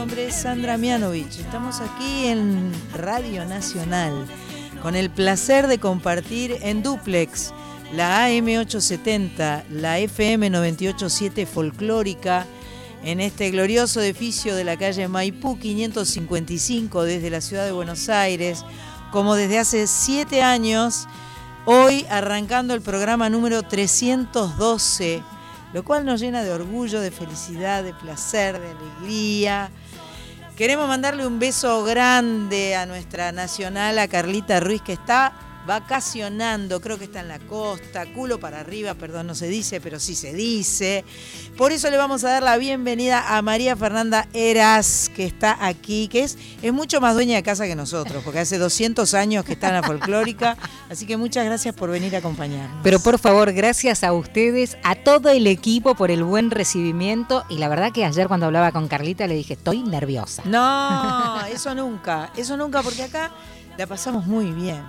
nombre es Sandra Mianovich. Estamos aquí en Radio Nacional con el placer de compartir en duplex la AM870, la FM987 folclórica en este glorioso edificio de la calle Maipú 555 desde la ciudad de Buenos Aires, como desde hace siete años, hoy arrancando el programa número 312 lo cual nos llena de orgullo, de felicidad, de placer, de alegría. Queremos mandarle un beso grande a nuestra nacional, a Carlita Ruiz, que está vacacionando, creo que está en la costa, culo para arriba, perdón, no se dice, pero sí se dice. Por eso le vamos a dar la bienvenida a María Fernanda Eras, que está aquí, que es, es mucho más dueña de casa que nosotros, porque hace 200 años que está en la folclórica, así que muchas gracias por venir a acompañarnos. Pero por favor, gracias a ustedes, a todo el equipo por el buen recibimiento y la verdad que ayer cuando hablaba con Carlita le dije, estoy nerviosa. No, eso nunca, eso nunca, porque acá la pasamos muy bien.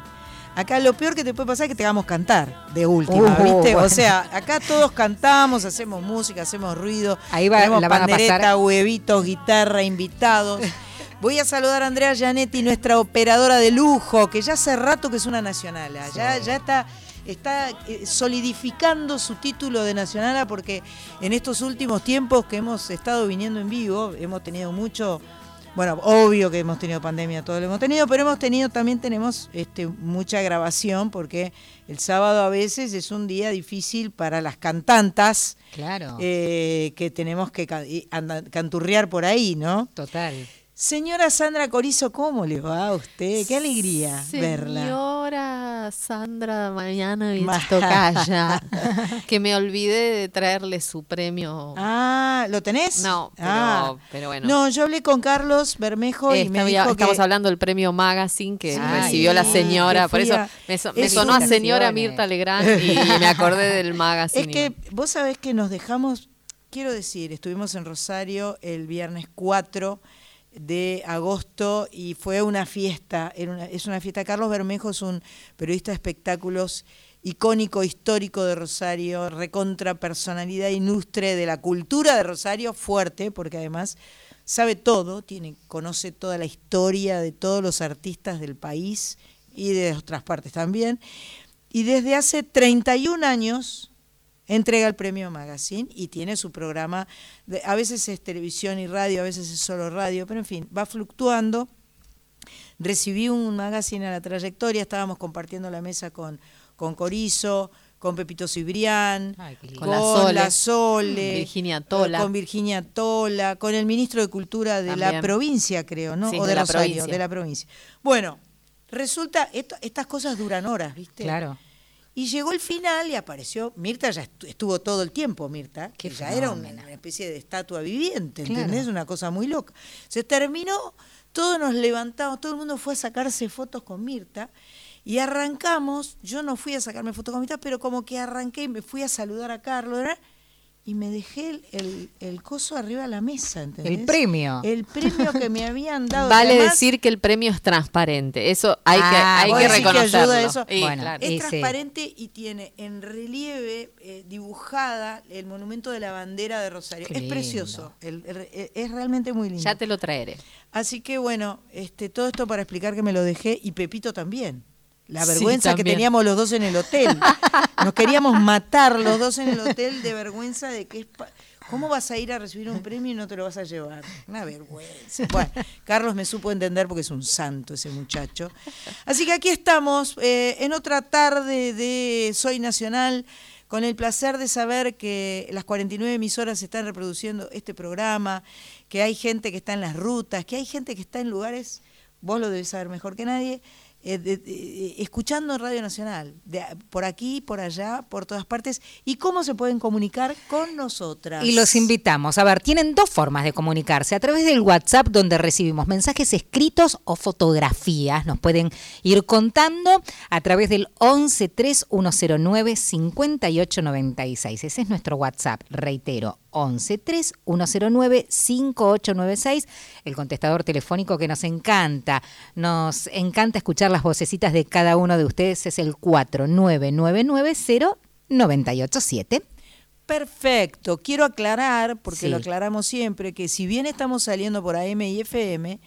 Acá lo peor que te puede pasar es que te hagamos cantar de última, uh, ¿viste? O sea, acá todos cantamos, hacemos música, hacemos ruido. Ahí va, tenemos la pandereta, huevitos, guitarra, invitados. Voy a saludar a Andrea Gianetti, nuestra operadora de lujo, que ya hace rato que es una nacional. Ya, ya está está eh, solidificando su título de nacional porque en estos últimos tiempos que hemos estado viniendo en vivo, hemos tenido mucho bueno, obvio que hemos tenido pandemia, todo lo hemos tenido, pero hemos tenido, también tenemos este, mucha grabación, porque el sábado a veces es un día difícil para las cantantas. Claro. Eh, que tenemos que canturrear por ahí, ¿no? Total. Señora Sandra Corizo, ¿cómo le va a usted? Qué alegría verla. Señora Sandra Mañana Tocaya, que me olvidé de traerle su premio. Ah, ¿lo tenés? No, ah. pero, bueno. No, yo hablé con Carlos Bermejo y me dijo Estamos hablando del premio Magazine que recibió la señora, por eso me, sonó a señora Mirta Legrand y me acordé del Magazine. Es que vos sabés que nos dejamos, quiero decir, estuvimos en Rosario el viernes 4 de agosto y fue una fiesta, es una fiesta. Carlos Bermejo es un periodista de espectáculos icónico, histórico de Rosario, recontra personalidad ilustre de la cultura de Rosario, fuerte, porque además sabe todo, tiene, conoce toda la historia de todos los artistas del país y de otras partes también. Y desde hace 31 años entrega el premio Magazine y tiene su programa, de, a veces es televisión y radio, a veces es solo radio, pero en fin, va fluctuando. Recibí un magazine a la trayectoria, estábamos compartiendo la mesa con, con Corizo, con Pepito Cibrián, con, la Sole, Virginia Tola. con Virginia Tola, con el ministro de Cultura de la provincia, creo, ¿no? o de, la provincia. de la provincia. Bueno, resulta, estas cosas duran horas, ¿viste? Claro. Y llegó el final y apareció, Mirta ya estuvo todo el tiempo, Mirta, que ya era una, especie de estatua viviente, ¿entendés? Una cosa muy loca. Se terminó, todos nos levantamos, todo el mundo fue a sacarse fotos con Mirta y arrancamos, yo no fui a sacarme fotos con Mirta, pero como que arranqué y me fui a saludar a Carlos, ¿verdad? Y me dejé el, el, coso arriba de la mesa, ¿entendés? El premio. El premio que me habían dado. Vale decir que el premio es transparente, eso hay que, ah, hay que reconocerlo. eso? es transparente y tiene en relieve eh, dibujada el monumento de la bandera de Rosario. es precioso, es realmente muy lindo. Ya te lo traeré. Así que bueno, este, todo esto para explicar que me lo dejé y Pepito también. La vergüenza que teníamos los dos en el hotel. Nos queríamos matar los dos en el hotel de vergüenza de que es... ¿Cómo vas a ir a recibir un premio y no te lo vas a llevar? Una vergüenza. Bueno, Carlos me supo entender porque es un santo ese muchacho. Así que aquí estamos eh, en otra tarde de Soy Nacional con el placer de saber que las 49 emisoras están reproduciendo este programa, que hay gente que está en las rutas, que hay gente que está en lugares, vos lo debes saber mejor que nadie, eh, escuchando Radio Nacional, de, por aquí, por allá, por todas partes, y cómo se pueden comunicar con nosotras. Y los invitamos. A ver, tienen dos formas de comunicarse. A través del WhatsApp, donde recibimos mensajes escritos o fotografías. Nos pueden ir contando a través del 109 5896 Ese es nuestro WhatsApp, reitero, 109 5896 el contestador telefónico que nos encanta. Nos encanta escuchar las vocecitas de cada uno de ustedes, es el 49990 987. Perfecto. Quiero aclarar, porque lo aclaramos siempre, que si bien estamos saliendo por AM y FM,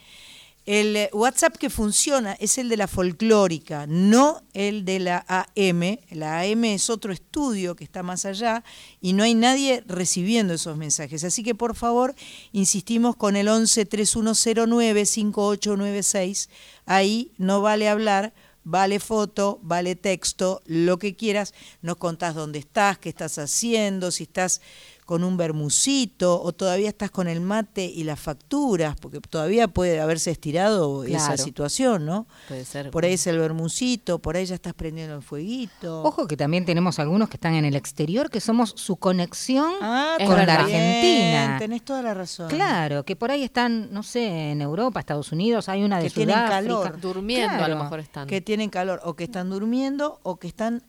el eh, WhatsApp que funciona es el de la folclórica, no el de la AM. La AM es otro estudio que está más allá y no hay nadie recibiendo esos mensajes. Así que por favor, insistimos con el 11 3109 5896. Ahí no vale hablar, vale foto, vale texto, lo que quieras. Nos contás dónde estás, qué estás haciendo, si estás con un bermucito o todavía estás con el mate y las facturas, porque todavía puede haberse estirado esa situación, ¿no? Puede ser. Por ahí es el bermucito, por ahí ya estás prendiendo el fueguito. Ojo que también tenemos algunos que están en el exterior, que somos su conexión ah, con la Argentina. Tenés toda la razón. Claro, que por ahí están, no sé, en Europa, Estados Unidos, hay una de que tienen calor. Durmiendo a lo mejor están. Que tienen calor, o que están durmiendo, o que están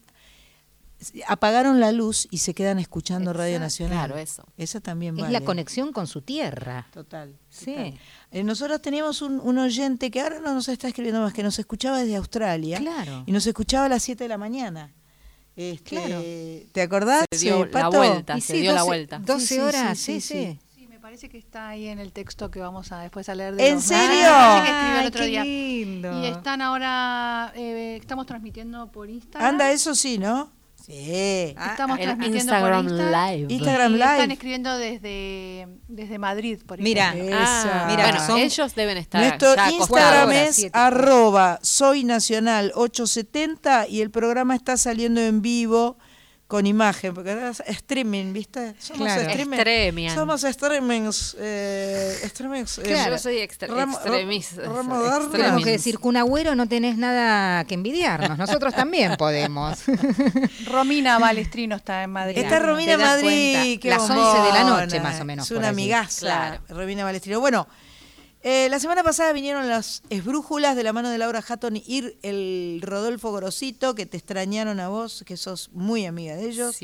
apagaron la luz y se quedan escuchando Radio Nacional. Claro, eso. Esa también Es la conexión con su tierra. Total. Sí. Eh, nosotros teníamos un, oyente que ahora no nos está escribiendo más, que nos escuchaba desde Australia. Claro. Y nos escuchaba a las 7 de la mañana. Este, claro. ¿Te acordás? Se dio la vuelta, se dio la vuelta. 12 horas, sí, sí. sí, me parece que está ahí en el texto que vamos a después a leer de ¿En serio? Ah, el otro día. Y están ahora, eh, estamos transmitiendo por Instagram. Anda, eso sí, ¿no? Sí. Ah, Estamos transmitiendo Instagram por Live. Instagram Live. Están escribiendo desde, desde Madrid, por Mira, ah, mira bueno, ellos deben estar. Nuestro Instagram es arroba soy nacional 870 y el programa está saliendo en vivo con imagen, porque es streaming, ¿viste? Somos streaming. Somos streamings. Eh, streamings eh, Yo soy extremista. Tenemos que decir, un Agüero no tenés nada que envidiarnos. Nosotros también podemos. Romina Balestrino está en Madrid. Está Romina en Madrid. Las 11 de la noche, más o menos. Es una amigaza, Romina Balestrino. Bueno, eh, la semana pasada vinieron las esbrújulas de la mano de Laura Hatton y el Rodolfo Gorosito, que te extrañaron a vos, que sos muy amiga de ellos.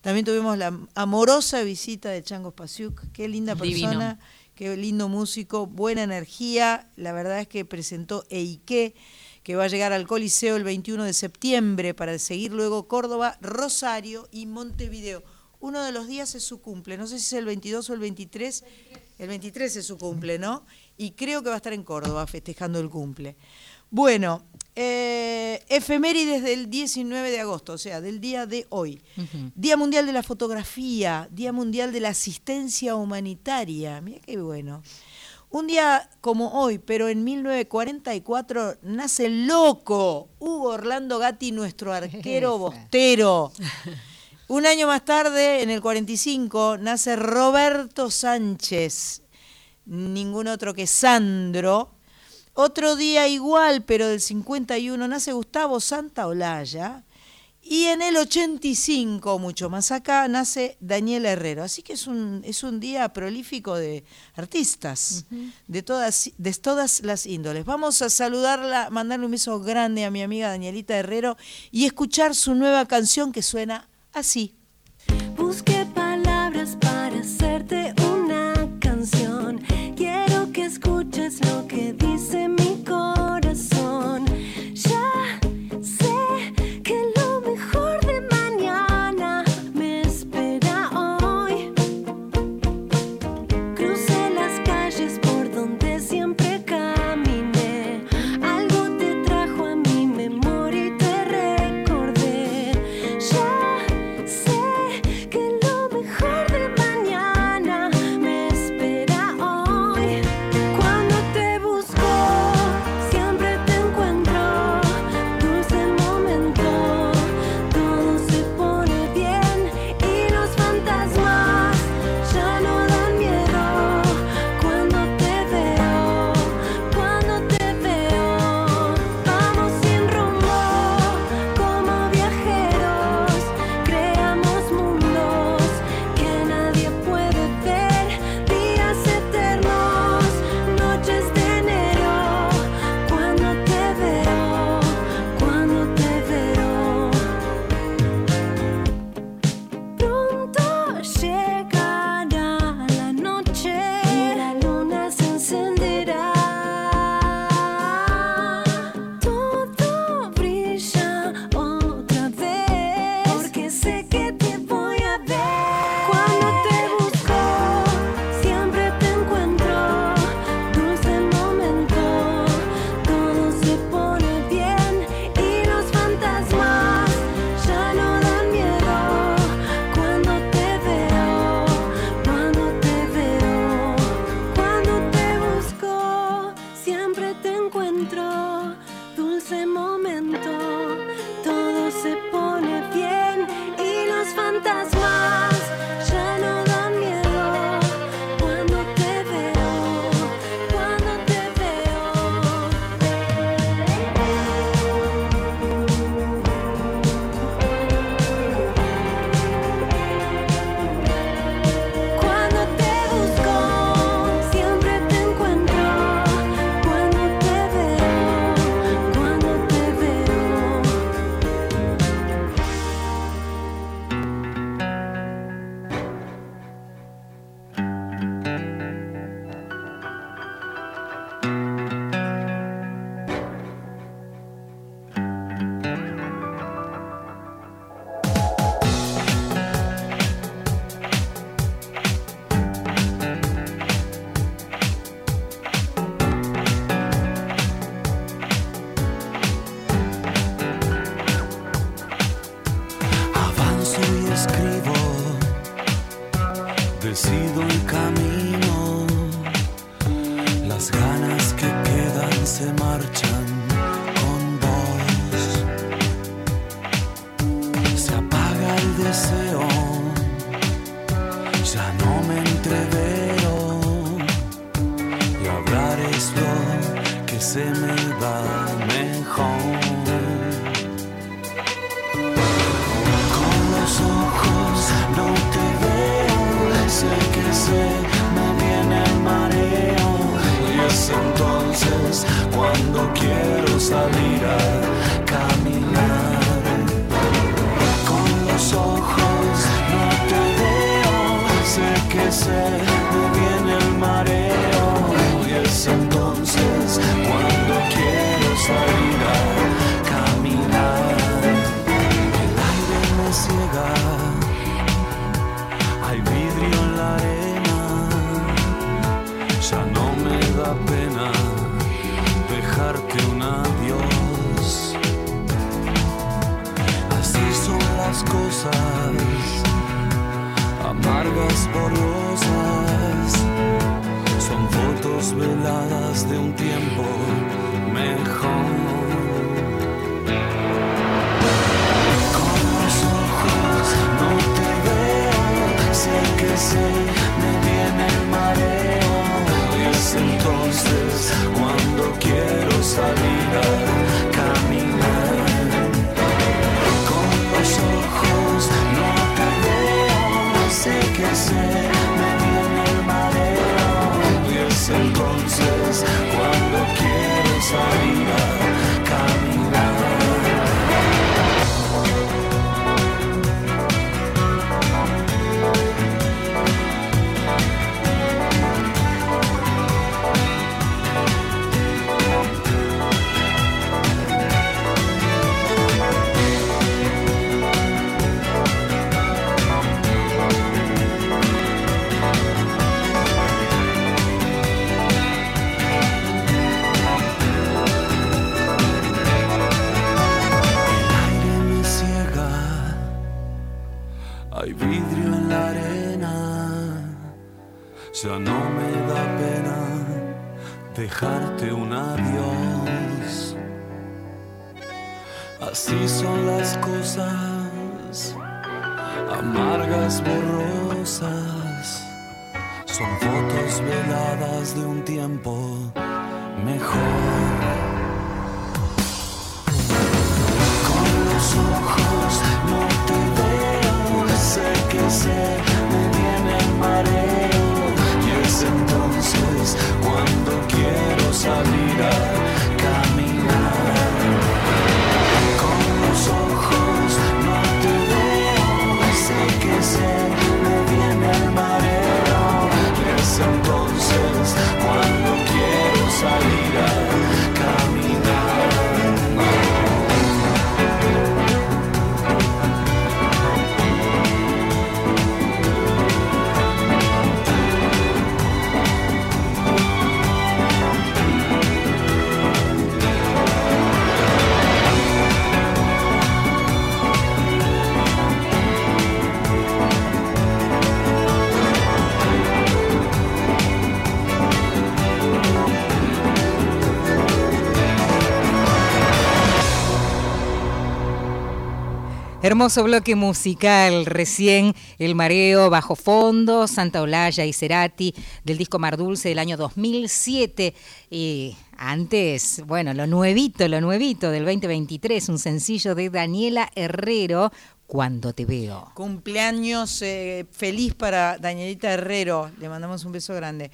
También tuvimos la amorosa visita de Chango Pasiuk, qué linda persona, qué lindo músico, buena energía. La verdad es que presentó Eike, que va a llegar al Coliseo el 21 de septiembre para seguir luego Córdoba, Rosario y Montevideo. Uno de los días es su cumple, no sé si es el 22 o el 23. El 23 es su cumple, ¿no? Y creo que va a estar en Córdoba festejando el cumple. Bueno, eh, efemérides del 19 de agosto, o sea, del día de hoy. Día Mundial de la Fotografía, Día Mundial de la Asistencia Humanitaria. Mira qué bueno. Un día como hoy, pero en 1944, nace loco Hugo Orlando Gatti, nuestro arquero bostero. Un año más tarde, en el 45, nace Roberto Sánchez, ningún otro que Sandro. Otro día igual, pero del 51, nace Gustavo Santaolalla. Y en el 85, mucho más acá, nace Daniel Herrero. Así que es un, es un día prolífico de artistas, de, todas, de todas las índoles. Vamos a saludarla, mandarle un beso grande a mi amiga Danielita Herrero y escuchar su nueva canción que suena así. Busque Hermoso bloque musical, recién El Mareo, Bajo Fondo, Santa Olalla y Cerati, del disco Mar Dulce del año 2007. Y antes, bueno, lo nuevito, lo nuevito del 2023, un sencillo de Daniela Herrero, Cuando te veo. Cumpleaños eh, feliz para Danielita Herrero. Le mandamos un beso grande.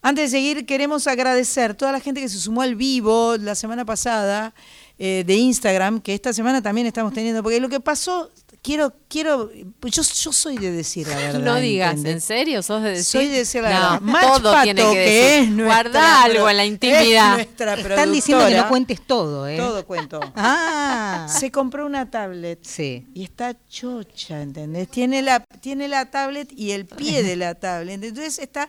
Antes de seguir, queremos agradecer a toda la gente que se sumó al vivo la semana pasada eh, de Instagram, que esta semana también estamos teniendo, porque lo que pasó, quiero, quiero, yo, yo soy de decir la verdad. No digas, ¿entendés? ¿en serio? ¿Sos de decir? Soy de decir la No, verdad. Todo Pato, tiene que que decir. es nuestra Guardá algo en la es intimidad. nuestra Están diciendo que no cuentes todo, ¿eh? Todo cuento. Ah, Se compró una tablet. sí. Y está chocha, ¿entendés? Tiene la, tiene la tablet y el pie de la tablet. Entonces está,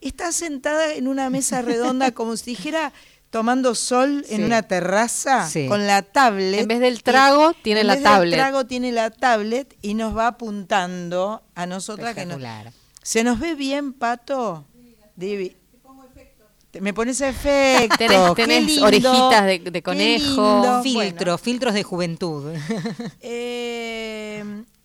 está sentada en una mesa redonda como si dijera tomando sol en una terraza Sí. con la tablet. En vez del trago, Y- tiene en la vez del trago tiene la tablet y nos va apuntando a nosotras que nos. ¿Se nos ve bien, Pato? Divi. Me pones efecto. Tenés, tenés orejitas de, conejo. Filtros, filtros de juventud. Eh,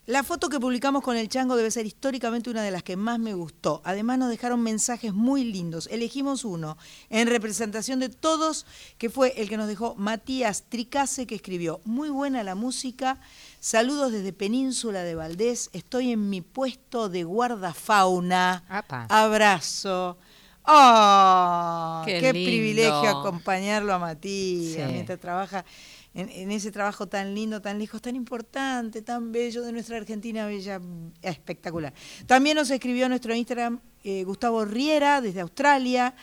la foto que publicamos con el chango debe ser históricamente una de las que más me gustó. Además nos dejaron mensajes muy lindos. Elegimos uno en representación de todos, que fue el que nos dejó Matías Tricase, que escribió, muy buena la música, saludos desde Península de Valdés, estoy en mi puesto de guardafauna. Abrazo. ¡Oh! ¡Qué, privilegio acompañarlo a Matías mientras trabaja en, ese trabajo tan lindo, tan lejos, tan importante, tan bello de nuestra Argentina bella, espectacular. También nos escribió nuestro Instagram eh, Gustavo Riera desde Australia.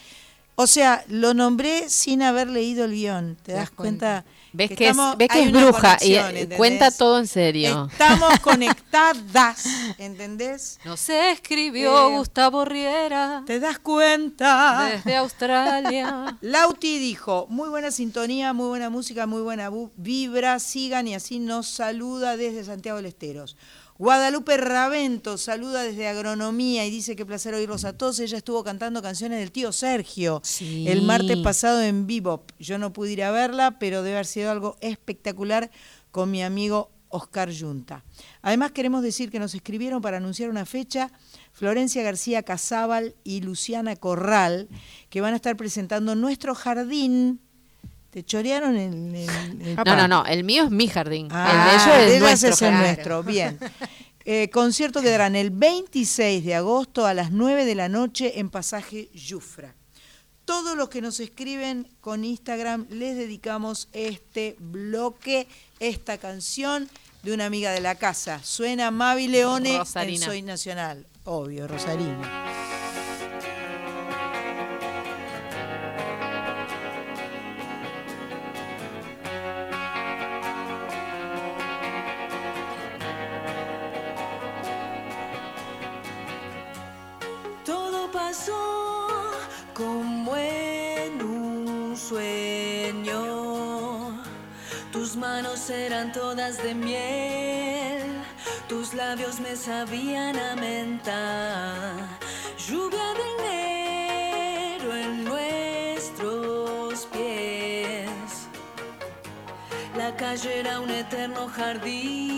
O sea, lo nombré sin haber leído el guion. ¿Te, das cuenta? Ves que, es, ves que es bruja y eh, cuenta todo en serio. Estamos conectadas, ¿entendés? Nos escribió eh, Gustavo Riera. ¿Te das cuenta? Desde Australia. Lauti dijo, muy buena sintonía, muy buena música, muy buena vibra, sigan y así nos saluda desde Santiago del Esteros. Guadalupe Ravento saluda desde Agronomía y dice que placer oírlos a todos. Ella estuvo cantando canciones del tío Sergio el martes pasado en Bebop. Yo no pude ir a verla, pero debe haber sido algo espectacular con mi amigo Oscar Yunta. Además queremos decir que nos escribieron para anunciar una fecha Florencia García Casábal y Luciana Corral, que van a estar presentando nuestro jardín te chorearon el, el, No, no, no, el mío es mi jardín. Ah, el de ellos es, el nuestro. Bien. Eh, concierto quedarán el 26 de agosto a las 9 de la noche en Pasaje Yufra. Todos los que nos escriben con Instagram les dedicamos este bloque, esta canción de una amiga de la casa. Suena Mavi Leone en Soy Nacional. Obvio, Rosarina. Eran todas de miel, tus labios me sabían a menta. Lluvia de enero en nuestros pies. La calle era un eterno jardín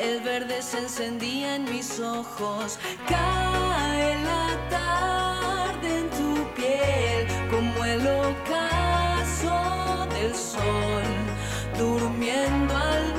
el verde se encendía en mis ojos. Cae la tarde en tu piel como el ocaso del sol, durmiendo al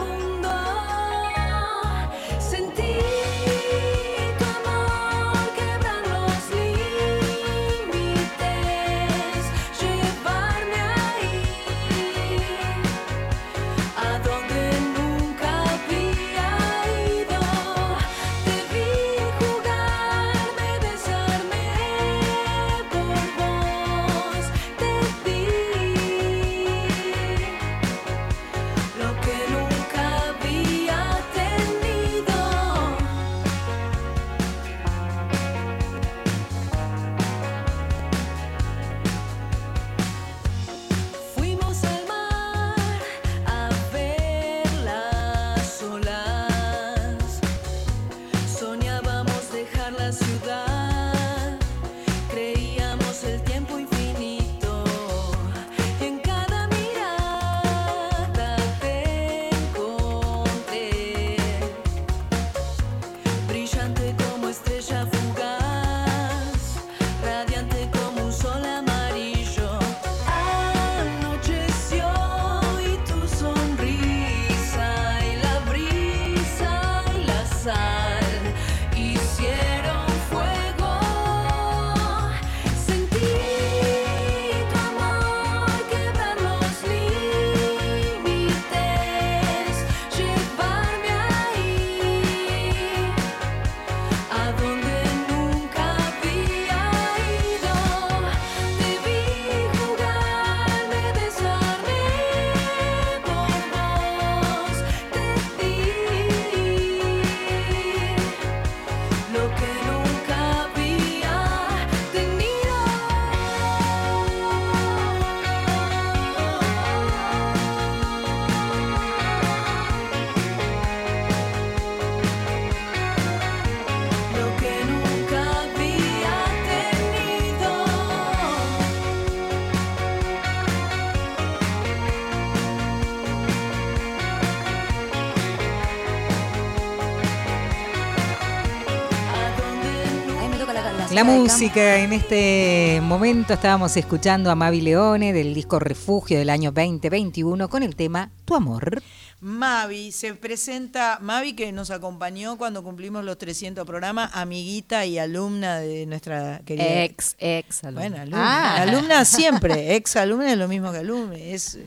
La música, en este momento estábamos escuchando a Mavi Leone del disco Refugio del año 2021 con el tema Tu amor. Mavi, se presenta, Mavi que nos acompañó cuando cumplimos los 300 programas, amiguita y alumna de nuestra querida... Ex, ex alumna. Bueno, alumna, Ah. alumna siempre, ex alumna es lo mismo que alumna. Es,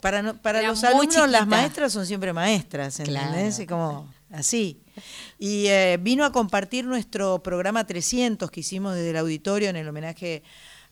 para no- para Era los alumnos las maestras son siempre maestras, ¿entendés? Claro. Y como así. Y eh, vino a compartir nuestro programa 300 que hicimos desde el auditorio en el homenaje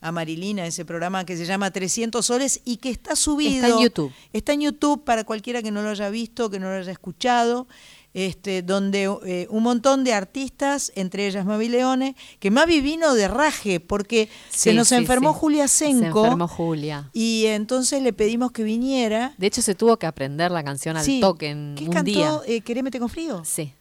a Marilina, ese programa que se llama 300 soles y que está subido. Está en YouTube. Está en YouTube para cualquiera que no lo haya visto, que no lo haya escuchado. Este, donde eh, un montón de artistas, entre ellas Mavi Leone, que Mavi vino de raje porque se nos sí, enfermó sí. Julia Se Senco enfermó Julia. y entonces le pedimos que viniera. De hecho, se tuvo que aprender la canción al toque en ¿Qué un cantó? día. Eh, ¿Querémete con frío? Sí.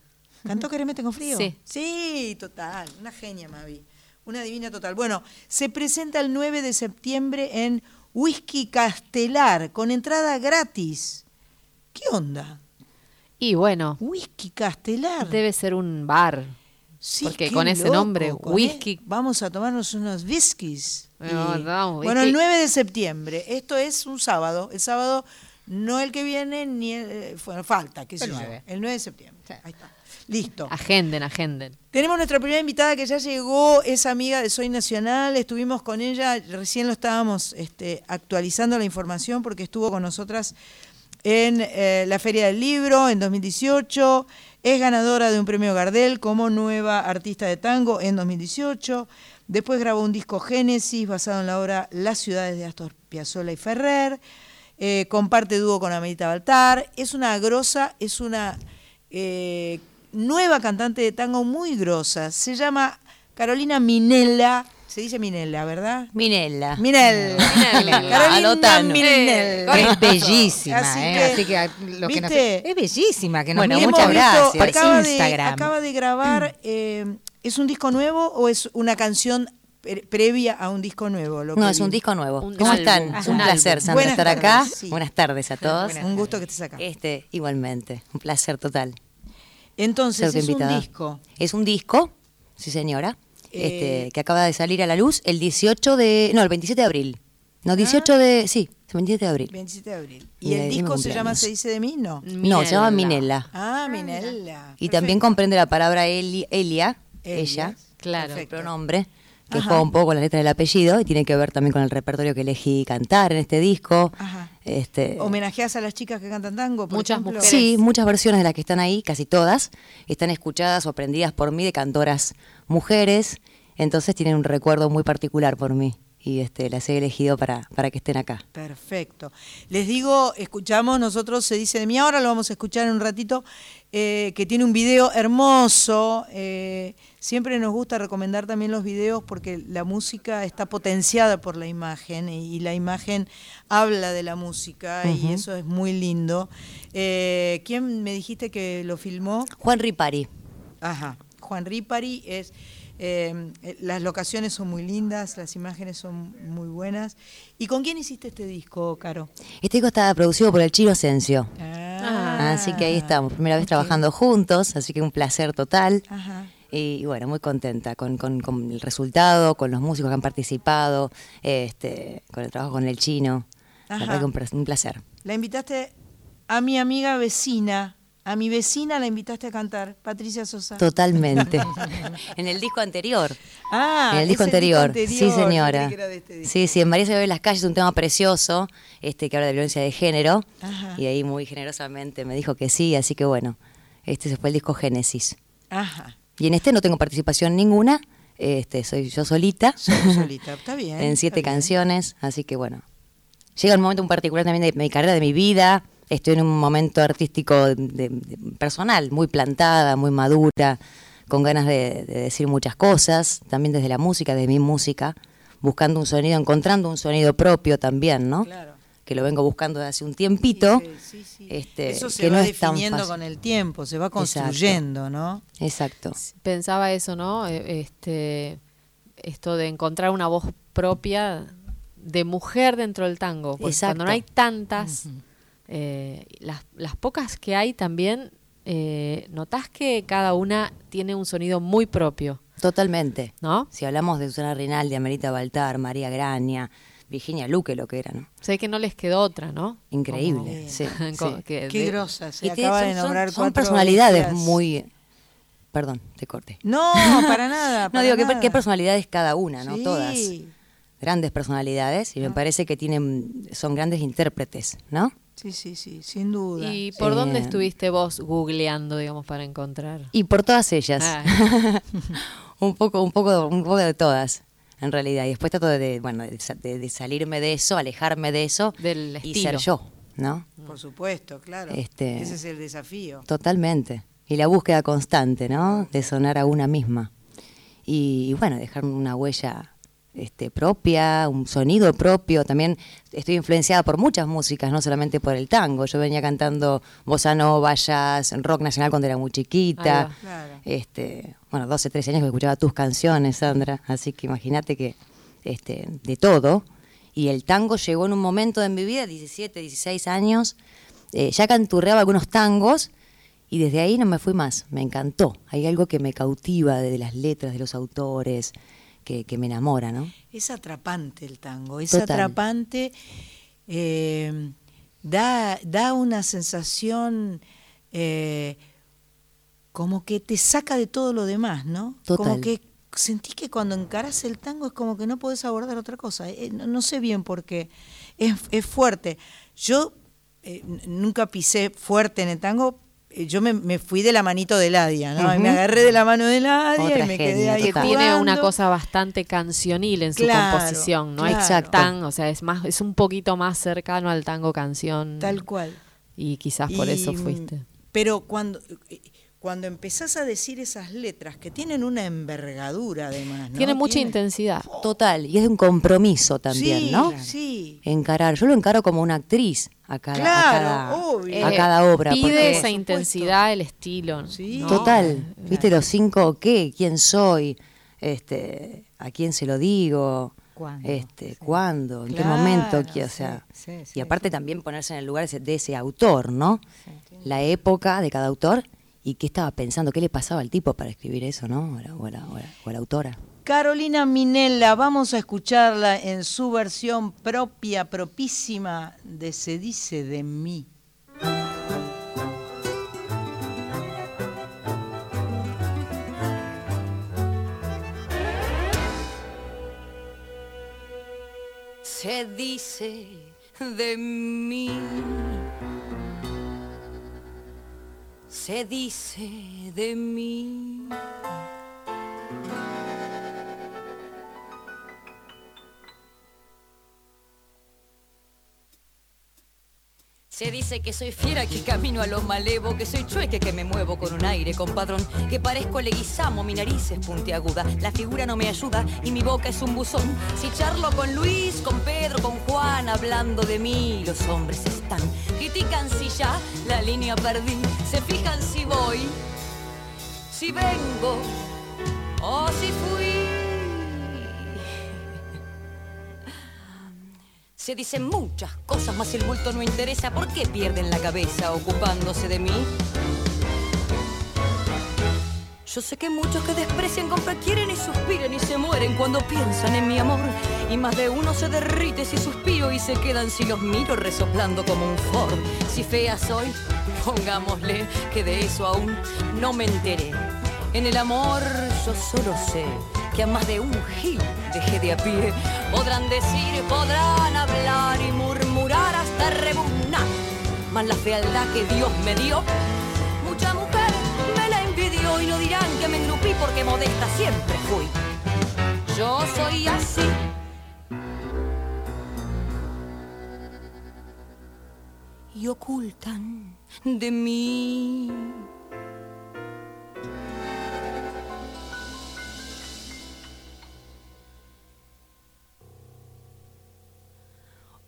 ¿Cantó Querémete con frío? Sí. Sí, total. Una genia, Mavi. Una divina total. Bueno, se presenta el 9 de septiembre en Whisky Castelar, con entrada gratis. ¿Qué onda? Y bueno, Whisky Castelar. debe ser un bar. Sí, porque con ese loco, nombre, con whisky. Vamos a tomarnos unos whiskies. No, Y- no, bueno, el 9 de septiembre. Esto es un sábado. El sábado, no el que viene, ni el. eh, Bueno, falta, qué sé El yo. 9. El 9 de septiembre. Ahí está. Listo. Agenden, agenden. Tenemos nuestra primera invitada que ya llegó, es amiga de Soy Nacional, estuvimos con ella, recién lo estábamos este, actualizando la información porque estuvo con nosotras en eh, la Feria del Libro en 2018, es ganadora de un premio Gardel como nueva artista de tango en 2018, después grabó un disco Génesis basado en la obra Las ciudades de Astor Piazzolla y Ferrer, eh, comparte dúo con Amerita Baltar, es una grosa, es una eh, nueva cantante de tango muy grosa, se llama Carolina Minella, se dice Minella, ¿verdad? Minella. Minel. Minella. Carolina Anotando. Minel. Es bellísima, Así ¿eh? que, Así que lo que nos- es bellísima, que nos Bueno, por- muchas visto- gracias. Acaba de, Instagram. acaba de grabar, eh, ¿es un disco nuevo o es una canción pre- previa a un disco nuevo? lo No, que es un disco nuevo. Un ¿Cómo álbum. están? Es un un placer. Sandra, Buenas estar tardes, acá. sí. Buenas tardes a todos. Un gusto que estés acá. Este, igualmente, un placer total. Entonces, es un disco. Es un disco, sí señora, Eh, este, que acaba de salir a la luz el 18 de, no, el 27 de abril. No, 18 de, sí, el 27 de abril. 27 de abril. Y ¿Y el disco se llama. Se dice de mí? No. No, se llama Minella. Ah, Minella. Y también comprende la palabra Eli- Elia, ella, Claro. Perfecto. pronombre, que Ajá. juega un poco con la letra del apellido y tiene que ver también con el repertorio que elegí cantar en este disco. Ajá. Este, ¿Homenajeas a las chicas que cantan tango? por Muchas ejemplo? mujeres. Sí, muchas versiones de las que están ahí, casi todas, están escuchadas o aprendidas por mí de cantoras mujeres, entonces tienen un recuerdo muy particular por mí y este, las he elegido para, para que estén acá. Perfecto. Les digo, escuchamos, nosotros se dice de mí, ahora lo vamos a escuchar en un ratito, eh, que tiene un video hermoso. eh, siempre nos gusta recomendar también los videos porque la música está potenciada por la imagen y, y la imagen habla de la música y eso es muy lindo. Eh, ¿Quién me dijiste que lo filmó? Juan Ripari, Ajá. Juan Ripari es. Eh, las locaciones son muy lindas, las imágenes son muy buenas. ¿Y con quién hiciste este disco, Caro? este disco está producido por el Chino Asensio, Ah, así que ahí estamos, primera vez trabajando juntos, así que un placer total. Ajá. Y, bueno, muy contenta con, con- con el resultado, con los músicos que han participado, este, con el trabajo con el chino. La Ajá. verdad que un, pla- un placer. La invitaste a mi amiga vecina. A mi vecina la invitaste a cantar, Patricia Sosa. Totalmente. en el disco anterior. Ah, en el disco anterior. Sí, anterior, señora. este. Sí, sí, en María se ve en las calles, un tema precioso, este que habla de violencia de género. Ajá. Y ahí muy generosamente me dijo que sí, así que bueno, este se fue el disco Génesis. Ajá. Y en este no tengo participación ninguna, este soy yo solita. Solo solita, está bien. en siete está bien. canciones, así que bueno. Llega un momento en particular también de mi carrera, de mi vida. Estoy en un momento artístico de- de- personal, muy plantada, muy madura, con ganas de, de decir muchas cosas, también desde la música, de mi música, buscando un sonido, encontrando un sonido propio también, ¿no? Claro. Que lo vengo buscando desde hace un tiempito. Sí, sí, sí. Este, Eso se que va no definiendo con el tiempo, se va Exacto. construyendo, ¿no? Exacto. Pensaba eso, ¿no? Eh, Este, esto de encontrar una voz propia de mujer dentro del tango. Porque Exacto. cuando no hay tantas, eh, las, las pocas que hay también eh, notás que cada una tiene un sonido muy propio. Totalmente. ¿No? Si hablamos de Susana Rinaldi, Amerita Baltar, María Graña, Virginia Luque, lo que era, ¿no? Sé que no les quedó otra, ¿no? Increíble, sí, Qué de- grosa, se acaba son- de nombrar son personalidades muy... Perdón, te corté. No, para nada. No, digo, ¿qué, nada. qué personalidades cada una, ¿no? Sí. Todas. Grandes personalidades y me parece que tienen son grandes intérpretes, ¿no? Sí, sí, sí, sin duda. ¿Y por Sí. dónde estuviste vos googleando, digamos, para encontrar? Y por todas ellas. Ah. un poco, un poco, un poco de todas, en realidad. Y después trato de, bueno, de, de- de salirme de eso, alejarme de eso Del y estilo. ser yo, ¿no? Por supuesto, claro. Este- Ese es el desafío. Totalmente. Y la búsqueda constante, ¿no? De sonar a una misma. Y, y bueno, dejar una huella este, propia, un sonido propio. También estoy influenciada por muchas músicas, no solamente por el tango. Yo venía cantando bossa nova, jazz, rock nacional cuando era muy chiquita. Claro. Este, bueno, 12, 13 años que escuchaba tus canciones, Sandra. Así que imagínate que este, de todo. Y el tango llegó en un momento de mi vida, 17, 16 años. eh, ya canturreaba algunos tangos y desde ahí no me fui más. Me encantó. Hay algo que me cautiva de las letras, de los autores, que, que me enamora, ¿no? Es atrapante el tango, es Total. atrapante, eh, da, da una sensación eh, como que te saca de todo lo demás, ¿no? Total. Como que sentís que cuando encarás el tango es como que no podés abordar otra cosa. Eh, no, no sé bien por qué. Es, es fuerte. Yo nunca pisé fuerte en el tango. Eh, Yo me, me fui de la manito de Ladia, ¿no? Me agarré de la mano de Ladia Otra y me quedé ahí que tiene una cosa bastante cancionil en su Claro, composición, no claro. tan, o sea, es más, es un poquito más cercano al tango canción. Tal cual. Y quizás por Y, eso mm, fuiste. Pero cuando, cuando empezás a decir esas letras que tienen una envergadura además, ¿no? Tiene mucha Tiene- intensidad. Total. Y es de un compromiso también, sí, ¿no? Sí. Encarar. Yo lo encaro como una actriz a cada, a Claro, cada- obvio. a Eh, cada obra. Pide porque- esa intensidad, el estilo. Sí. ¿no? Total, Eh, viste los cinco qué, quién soy, este, a quién se lo digo, ¿Cuándo? este, Sí. cuándo, en qué momento, qué, o sea, sí, sí, y aparte también ponerse en el lugar de ese autor, ¿no? La época de cada autor y qué estaba pensando, qué le pasaba al tipo para escribir eso, ¿no? O la, o la- o la- o la autora. Carolina Minella, vamos a escucharla en su versión propia, propísima de Se dice de mí. Se dice de mí. Se dice de mí. Se dice que soy fiera, que camino a lo malevo, que soy chueque, que me muevo con un aire compadrón, que parezco leguizamo, mi nariz es puntiaguda, la figura no me ayuda y mi boca es un buzón. Si charlo con Luis, con Pedro, con Juan, hablando de mí, los hombres están. Critican si ya la línea perdí, se fijan si voy, si vengo o si fui. Se dicen muchas cosas, más el bulto no interesa. ¿Por qué pierden la cabeza ocupándose de mí? Yo sé que muchos que desprecian compra quieren y suspiran y se mueren cuando piensan en mi amor. Y más de uno se derrite si suspiro y se quedan si los miro resoplando como un Ford. Si fea soy, pongámosle que de eso aún no me enteré. En el amor yo solo sé que a más de un gil dejé de a pie. Podrán decir, podrán hablar y murmurar hasta rebuznar. Mas la fealdad que Dios me dio, mucha mujer me la envidió y no dirán que me engrupí porque modesta siempre fui. Yo soy así. Y ocultan de mí.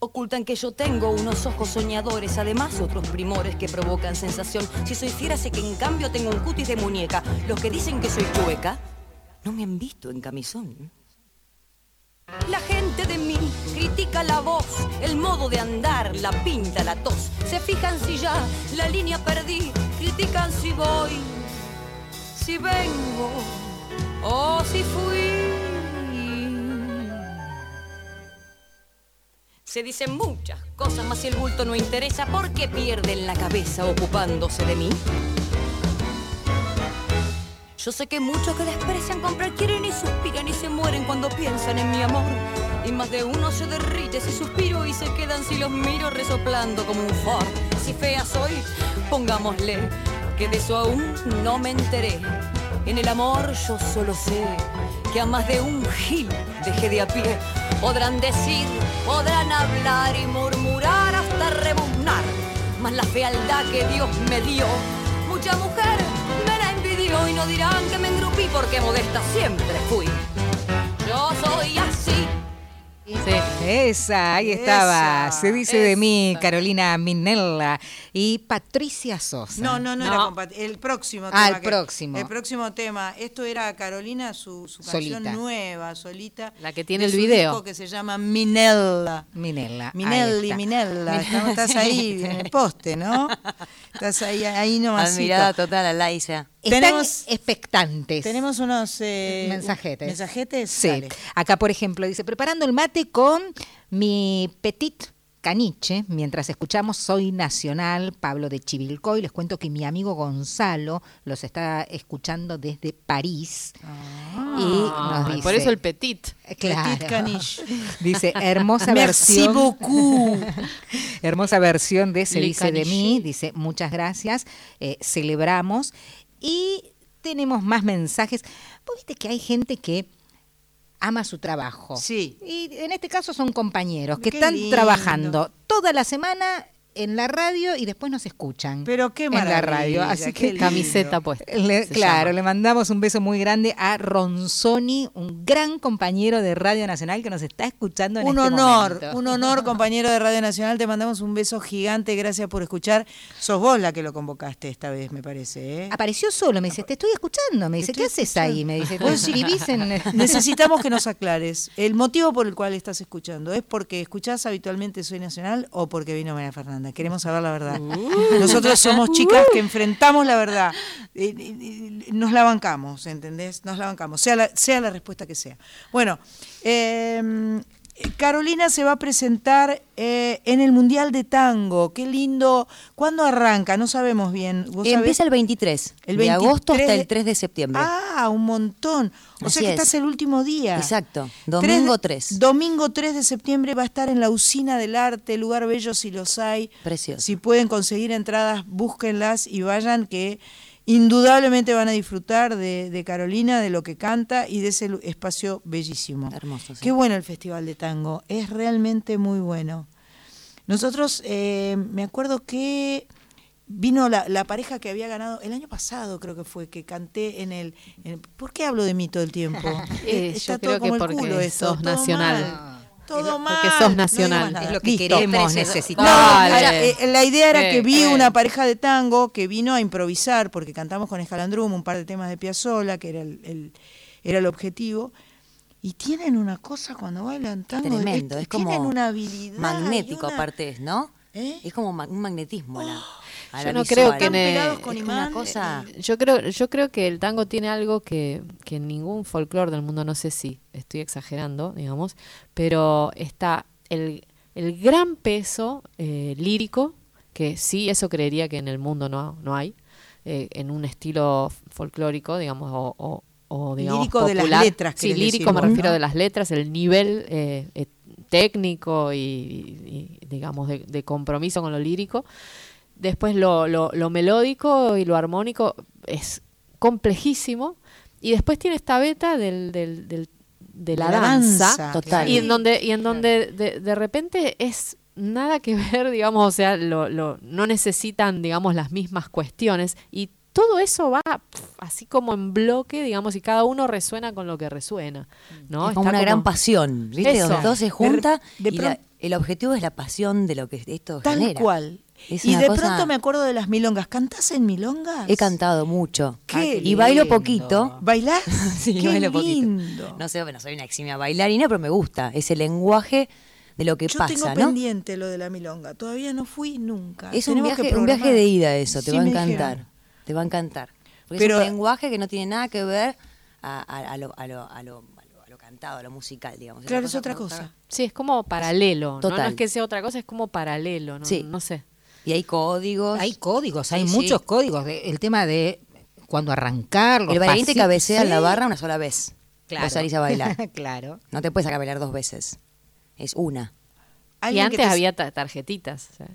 Ocultan que yo tengo unos ojos soñadores, además otros primores que provocan sensación. Si soy fiera, sé que en cambio tengo un cutis de muñeca. Los que dicen que soy chueca no me han visto en camisón. La gente de mí critica la voz, el modo de andar, la pinta, la tos. Se fijan si ya la línea perdí. Critican si voy, si vengo o si fui. Se dicen muchas cosas, mas si el bulto no interesa, ¿por qué pierden la cabeza ocupándose de mí? Yo sé que muchos que desprecian comprar quieren y suspiran y se mueren cuando piensan en mi amor. Y más de uno se derrite si suspiro y se quedan si los miro resoplando como un Ford. Si fea soy, pongámosle que de eso aún no me enteré. En el amor yo solo sé que a más de un gil dejé de a pie. Podrán decir, podrán hablar y murmurar hasta rebuznar. Mas la fealdad que Dios me dio, mucha mujer me la envidió y no dirán que me engrupí porque modesta siempre fui. Yo soy así. Esa, ahí estaba. Se dice de mí, Carolina Minella y Patricia Sosa. No, no, no, era compatible. El próximo Ah, tema. el que- próximo. El próximo tema. Esto era Carolina, su, su canción Solita. nueva, solita. La que tiene de el su video. disco que se llama Minella. Minella. Minelli, está. Minella. Estamos- Estás ahí en el poste, ¿no? Estás ahí, ahí nomás. Admirada total a Laisa. Están Tenemos- expectantes. Tenemos unos eh, mensajetes. mensajetes. Sí. Dale. Acá, por ejemplo, dice, preparando el mate con mi petit caniche, mientras escuchamos Soy Nacional, Pablo de Chivilcoy, les cuento que mi amigo Gonzalo los está escuchando desde París. y nos dice, por eso el petit. Claro. Petit caniche. Dice, hermosa Merci versión. beaucoup. Hermosa versión de Se Le dice de mí. Dice, muchas gracias. eh, celebramos. Y tenemos más mensajes. Vos viste que hay gente que ama su trabajo. Sí. Y en este caso son compañeros que Qué están lindo. trabajando toda la semana en la radio y después nos escuchan. Pero qué en la maravilla. radio. Así que. Camiseta puesta. le- claro, llama. le mandamos un beso muy grande a Ronzoni, un gran compañero de Radio Nacional que nos está escuchando en Un este honor, momento. un honor, compañero de Radio Nacional. Te mandamos un beso gigante. Gracias por escuchar. Sos vos la que lo convocaste esta vez, me parece. ¿eh? Apareció solo, me dice, te estoy escuchando. Me dice, ¿qué haces ahí? Me dice, vos vivís en... Necesitamos que nos aclares. El motivo por el cual estás escuchando, ¿es porque escuchás habitualmente Soy Nacional o porque vino María Fernanda? Queremos saber la verdad. Nosotros somos chicas que enfrentamos la verdad. Nos la bancamos, ¿entendés? Nos la bancamos, sea la, sea la respuesta que sea. Bueno, eh, Carolina se va a presentar eh, en el Mundial de Tango. Qué lindo. ¿Cuándo arranca? No sabemos bien. ¿Vos sabés? Empieza el 23, El de agosto 23 hasta el 3 de septiembre. Ah, un montón. O Así sea que es. estás el último día. Exacto, domingo de- 3. Domingo 3 de septiembre va a estar en la Usina del Arte, lugar bello si los hay. Precioso. Si pueden conseguir entradas, búsquenlas y vayan, que indudablemente van a disfrutar de, de Carolina, de lo que canta y de ese espacio bellísimo. Hermoso, sí. Qué bueno el Festival de Tango, es realmente muy bueno. Nosotros, eh, me acuerdo que vino la, la pareja que había ganado el año pasado, creo que fue, que canté en el... en- ¿Por qué hablo de mí todo el tiempo? Eh, Está yo todo creo que como el porque culo sos todo nacional. mal, Todo Porque mal. sos no nacional. Es lo que Listo. queremos, necesitamos. No, eh, la idea era Eh, que vi eh. una pareja de tango que vino a improvisar, porque cantamos con Escalandrum un par de temas de Piazzolla, que era el, el- era el objetivo. Y tienen una cosa cuando bailan tango. Tremendo, es como Tienen una habilidad. magnético una- aparte es, ¿no? ¿Eh? Es como un magnetismo a la, a Yo no visual. creo que con imán. una cosa... Yo creo, yo creo que el tango tiene algo que, que en ningún folclore del mundo, no sé si estoy exagerando, digamos, pero está el, el gran peso eh, lírico, que sí, eso creería que en el mundo no, no hay, eh, en un estilo folclórico, digamos, o, o- o, digamos, Lírico de las popular. letras, Sí, querés lírico me refiero ¿no? de las letras, el nivel eh, eh, técnico y, y- y, digamos, de, de compromiso con lo lírico. Después lo, lo, lo melódico y lo armónico es complejísimo. Y después tiene esta beta del, del- del- de la, La danza. danza, Total. Y en donde, y en donde de, de repente es nada que ver, digamos, o sea, lo, lo- no necesitan, digamos, las mismas cuestiones. Y todo eso va pf, así como en bloque, digamos, y cada uno resuena con lo que resuena. ¿no? Es como Está una gran pasión, ¿viste? Eso. Donde todo se junta De y la- pronto- el objetivo es la pasión de lo que esto Tal genera. cual. Es y de cosa- pronto me acuerdo de las milongas. ¿Cantás en milongas? He cantado mucho. Qué y bailo lindo. poquito. ¿Bailás? Sí, Qué bailo poquito. lindo. No sé, bueno, soy una eximia bailarina, pero me gusta ese lenguaje de lo que Yo pasa, tengo ¿no? pendiente lo de la milonga. Todavía no fui nunca. Es un viaje, un viaje de ida eso, te Sí, va a encantar. dijeron. te va a encantar. Porque Pero- es un lenguaje que no tiene nada que ver a, a- a lo, a, lo, a, lo, cantado, a lo musical, digamos. Claro, es otra cosa. Sí, es como paralelo. ¿no? No, Total. es que sea otra cosa, es como paralelo. No, Sí. no sé. Y hay códigos. Hay códigos, hay Sí, muchos sí. códigos. de- el tema de cuando arrancar, los El bailarín te cabecea en la barra una sola vez. Claro. Vos salís a bailar. claro. No te puedes sacar a bailar dos veces. Es una. Y antes te- había ta- tarjetitas. o sea,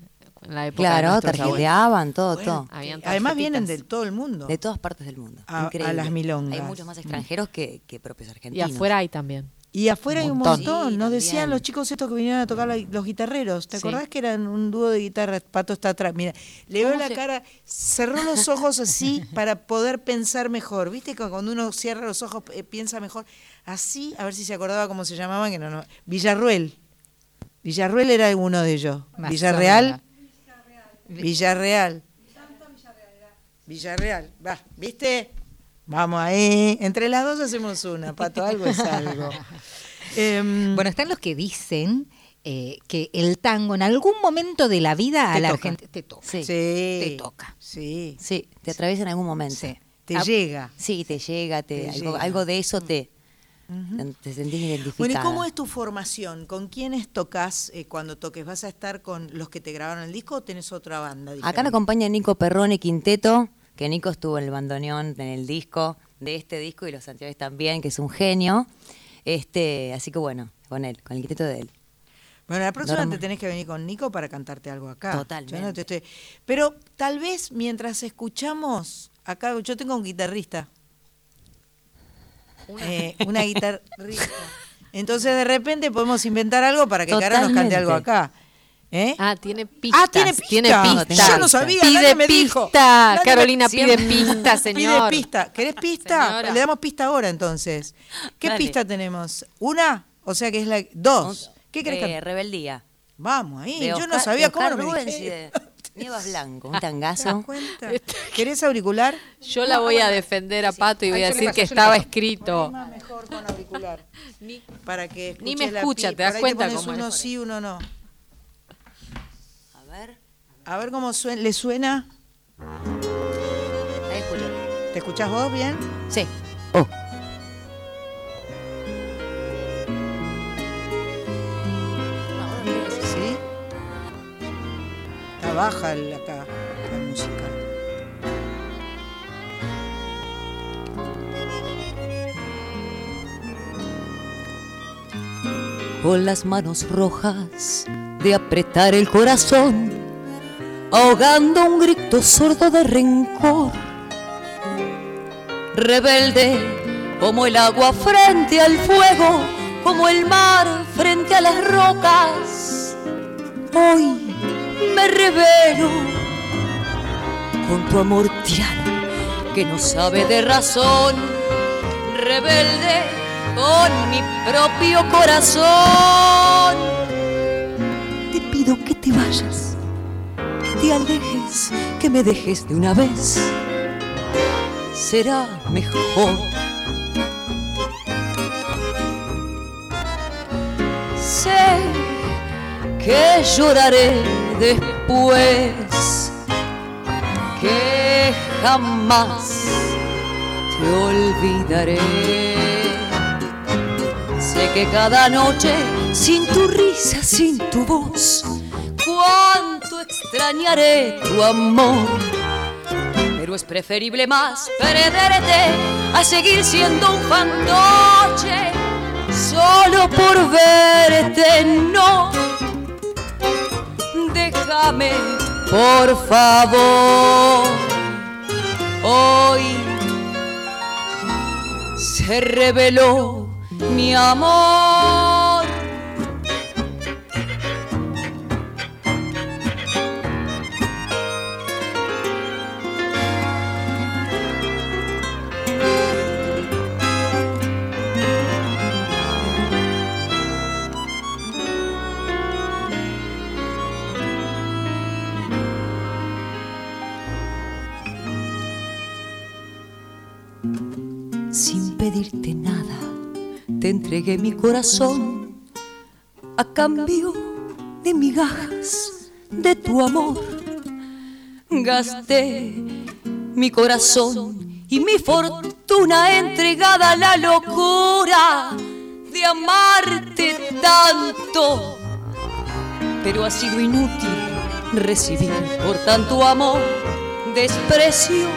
en la época de Claro, tarjeteaban, todo, Bueno, todo. Además vienen de todo el mundo. De todas partes del mundo. A- las milongas. Hay muchos más extranjeros que, que propios Y argentinos. afuera hay también. Y afuera hay un montón. Sí, Nos decían también. los chicos estos que vinieron a tocar la- los guitarreros. ¿Te Sí. acordás que eran un dúo de guitarras? Pato está atrás. Mira, le veo ¿Cómo la se- cara, cerró los ojos así para poder pensar mejor. ¿Viste que cuando uno cierra los ojos eh, piensa mejor? Así, a ver si se acordaba cómo se llamaban, que no, no. Villarruel. Villarruel era uno de ellos. Más Villarreal. menos. Villarreal. Villarreal. Va, ¿viste? Vamos ahí. Entre las dos hacemos una, Pato. Algo es algo. Em, Bueno, están los que dicen eh, que el tango en algún momento de la vida a la toca. Argentina te toca. Sí. sí. Te toca. Sí. Sí, te atraviesa en algún momento. Sí. Te Ah, llega. Sí, te llega, te, Te algo, llega. algo de eso te, te sentís identificada. Bueno, ¿y cómo es tu formación? ¿Con quiénes tocas eh, cuando toques? ¿Vas a estar con los que te grabaron el disco o tenés otra banda? Acá me acompaña Nico Perrone Quinteto, que Nico estuvo en el bandoneón en el disco, de este disco y los anteriores también, que es un genio. Este, así que bueno, con él, con el quinteto de él. Bueno, la próxima te tenés que venir con Nico para cantarte algo acá. Totalmente. Yo no te estoy- Pero tal vez mientras escuchamos, acá yo tengo un guitarrista. Eh, una guitarrista. Entonces de repente podemos inventar algo para que Cara nos cante Totalmente. algo acá. ¿Eh? Ah, tiene pistas. Ah, tiene pista. Tiene pistas. Yo no sabía, Pide nadie me dijo. pista. Me- Carolina pide Siempre. pista, señor. Pide pista. ¿Querés pista? Señora. Le damos pista ahora entonces. ¿Qué Dale. pista tenemos? ¿Una? O sea que es la... Dos. ¿Qué Eh, que... Rebeldía. Vamos ahí. De Yo no sabía cómo no me de Nievas Blanco, un ¿Te das tangazo. cuenta? ¿Querés auricular? Yo la voy a defender a Pato y voy a decir que estaba escrito. Más mejor con auricular. para que Ni me la escucha, ¿te das cuenta pones cómo es? uno sí, uno no. A ver, cómo suena. ¿Le suena? ahí escucho. ¿Te escuchás vos bien? Sí. Oh. Sí. Está baja el- acá la música. con las manos rojas de apretar el corazón, ahogando un grito sordo de rencor. Rebelde como el agua frente al fuego, como el mar frente a las rocas. Hoy me revelo con tu amor tirano que no sabe de razón, rebelde con mi propio corazón. Te pido que te vayas, te alejes, que me dejes de una vez. Será mejor. Sé que lloraré después, que jamás te olvidaré. Sé que cada noche, sin tu risa, sin tu voz, cuánto extrañaré tu amor. Pero es preferible más perderte a seguir siendo un fantoche solo por verte. No, déjame, por favor. Hoy se reveló mi amor. Nada, te entregué mi corazón a cambio de migajas de tu amor. Gasté mi corazón y mi fortuna entregada a la locura de amarte tanto. Pero ha sido inútil recibir por tanto amor, desprecio,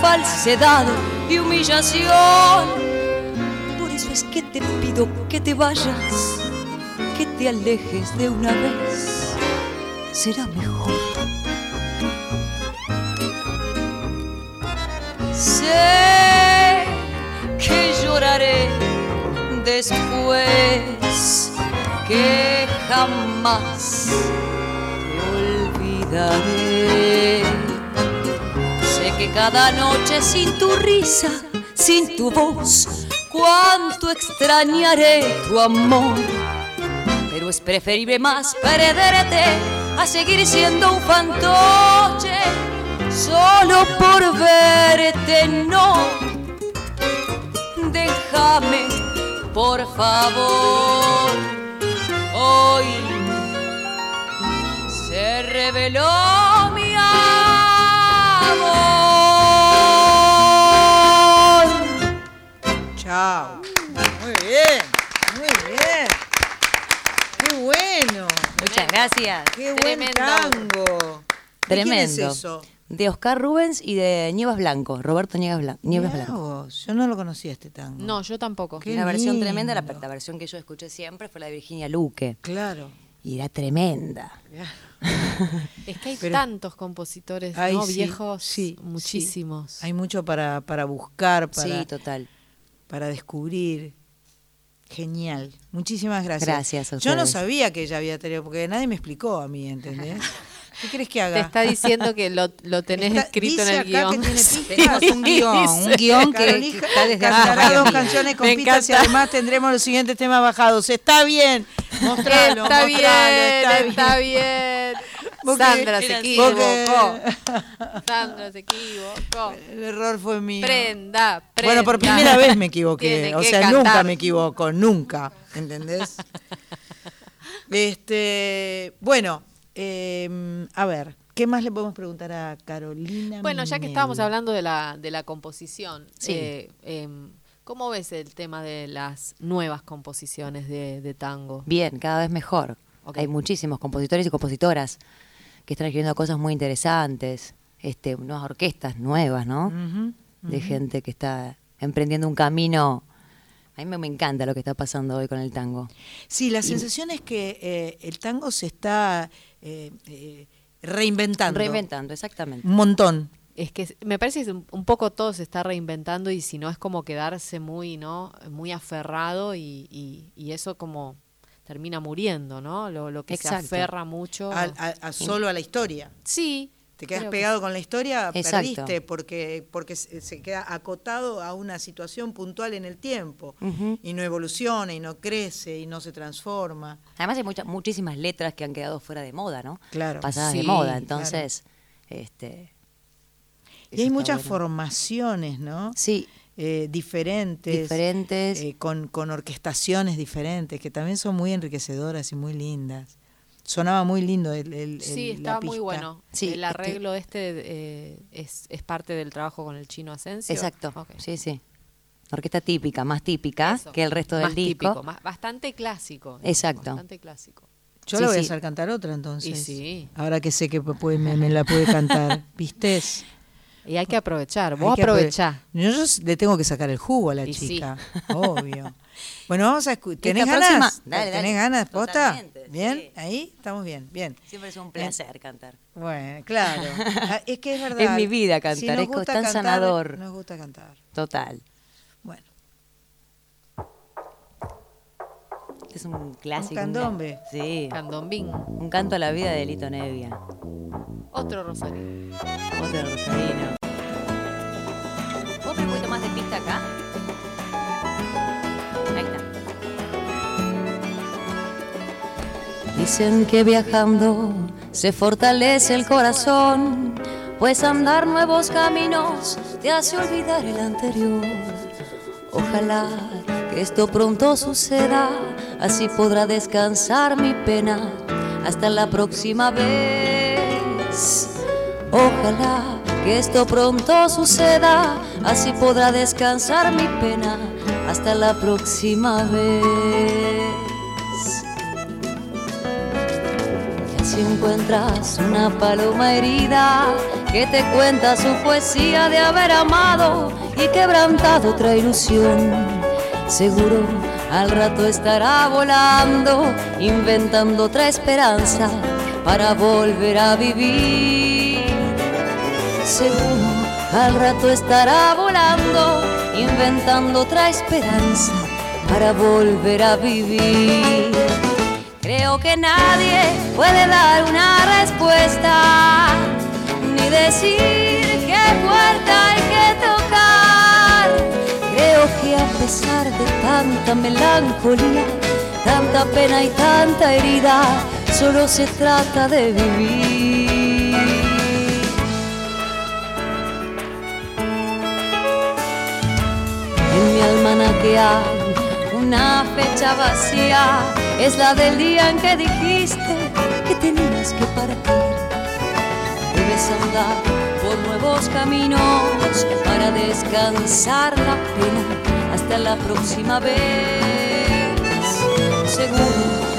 falsedad y humillación. Por eso es que te pido que te vayas, que te alejes de una vez. Será mejor. Sé que lloraré después, que jamás te olvidaré. Que cada noche sin tu risa, sin tu voz, cuánto extrañaré tu amor. Pero es preferible más perderte a seguir siendo un fantoche solo por verte. No, déjame, por favor. Hoy se reveló Chao. Muy bien, muy bien. Qué bueno. Muchas gracias. Qué buen Tremendo. tango. ¿De quién Tremendo. es eso? De Oscar Rubens y de Nieves Blanco, Roberto Nieves, Blan- Nieves Mirá Blanco. vos, Yo no lo conocía este tango. No, yo tampoco. Qué Una versión tremenda, la, la versión que yo escuché siempre fue la de Virginia Luque. Claro. Y era tremenda. Es que hay Pero- tantos compositores ¿no? sí, viejos, sí, muchísimos. Hay mucho para, para buscar, para, Sí, total. Para descubrir. Genial. Muchísimas gracias. Gracias a Yo no sabía que ella había tenido, porque nadie me explicó a mí, ¿entendés? ¿Qué crees que haga? Te está diciendo que lo, lo tenés Está- escrito en el acá que guion. tiene pistas. Tenemos un guion, un guion que, que Carolina está desde dos canciones con pistas y además tendremos los siguientes temas bajados. Está bien. Mostralo, está mostralo, bien, está bien. está bien. Porque- Sandra se porque- equivocó. Sandra se equivocó. El error fue mío. Prenda, prenda. Bueno, por primera vez me equivoqué. O sea, cantar. nunca me equivoco, nunca. ¿Entendés? este, bueno, eh, a ver, ¿qué más le podemos preguntar a Carolina? Bueno, ya que estábamos hablando de la, de la composición, Sí. eh, em, ¿cómo ves el tema de las nuevas composiciones de, de tango? Bien, cada vez mejor. Hay muchísimos compositores y compositoras que están escribiendo cosas muy interesantes, este, nuevas orquestas nuevas, ¿no? De gente que está emprendiendo un camino. A mí me, me encanta lo que está pasando hoy con el tango. Sí, la sensación es que eh, el tango se está eh, eh, reinventando. Reinventando, exactamente. Un montón. Es que me parece que un, un poco todo se está reinventando y si no es como quedarse muy, ¿no? Muy aferrado y, y- y eso como termina muriendo, ¿no? Lo, lo que Exacto. se aferra mucho. A, a- a solo a la historia. sí. Te quedas creo que pegado con la historia, Exacto. perdiste porque, porque se queda acotado a una situación puntual en el tiempo y no evoluciona y no crece y no se transforma. Además hay muchísimas letras que han quedado fuera de moda, ¿no? Claro. Pasadas de moda. claro. Entonces, este. Y hay muchas bueno. formaciones, ¿no? Sí, Eh, diferentes. diferentes. eh, con, con orquestaciones diferentes, que también son muy enriquecedoras y muy lindas. Sonaba muy lindo el, el- Sí, el- la estaba muy bueno. Sí, el este- arreglo este eh, es, es parte del trabajo con el chino Asensio. Exacto. Sí, sí. Orquesta típica, más típica Eso. que el resto del Más disco. típico, más- bastante clásico. digamos, Exacto. Bastante clásico. Yo Sí, le voy a hacer cantar otra entonces. Y sí. Ahora que sé que puede- me, me la puede cantar. ¿Viste? Y hay que aprovechar. Vos que aprove- aprovechá. Yo, le tengo que sacar el jugo a la Y sí. chica, obvio. Bueno, vamos a escuchar. ¿Tenés ganas? próxima- dale, ¿Tenés dale. ganas, posta? ¿Bien? sí. ¿Ahí? Estamos bien, bien. Siempre es un placer cantar. Bueno, claro. Ah, Es que es verdad. Es mi vida cantar, Si es tan cantar, sanador. Nos gusta cantar. Total. Bueno, Es un clásico. Un candombe. Sí. Candombín. Un canto a la vida de Lito Nevia. Otro Rosario. Otro rosarino. ¿Puedo poner un poquito más de pista acá? Ahí está. Dicen que viajando se fortalece el corazón, pues andar nuevos caminos te hace olvidar el anterior. Ojalá que esto pronto suceda, así podrá descansar mi pena hasta la próxima vez. Ojalá que esto pronto suceda, así podrá descansar mi pena hasta la próxima vez. Y así encuentras una paloma herida que te cuenta su poesía de haber amado y quebrantado otra ilusión. Seguro al rato estará volando, inventando otra esperanza para volver a vivir. Seguro al rato estará volando, inventando otra esperanza para volver a vivir. Creo que nadie puede dar una respuesta, ni decir qué puerta hay que tocar. Creo que a pesar de tanta melancolía, tanta pena y tanta herida, solo se trata de vivir. En mi almanaque hay una fecha vacía, es la del día en que dijiste que tenías que partir. Debes andar por nuevos caminos para descansar la pena hasta la próxima vez. Seguro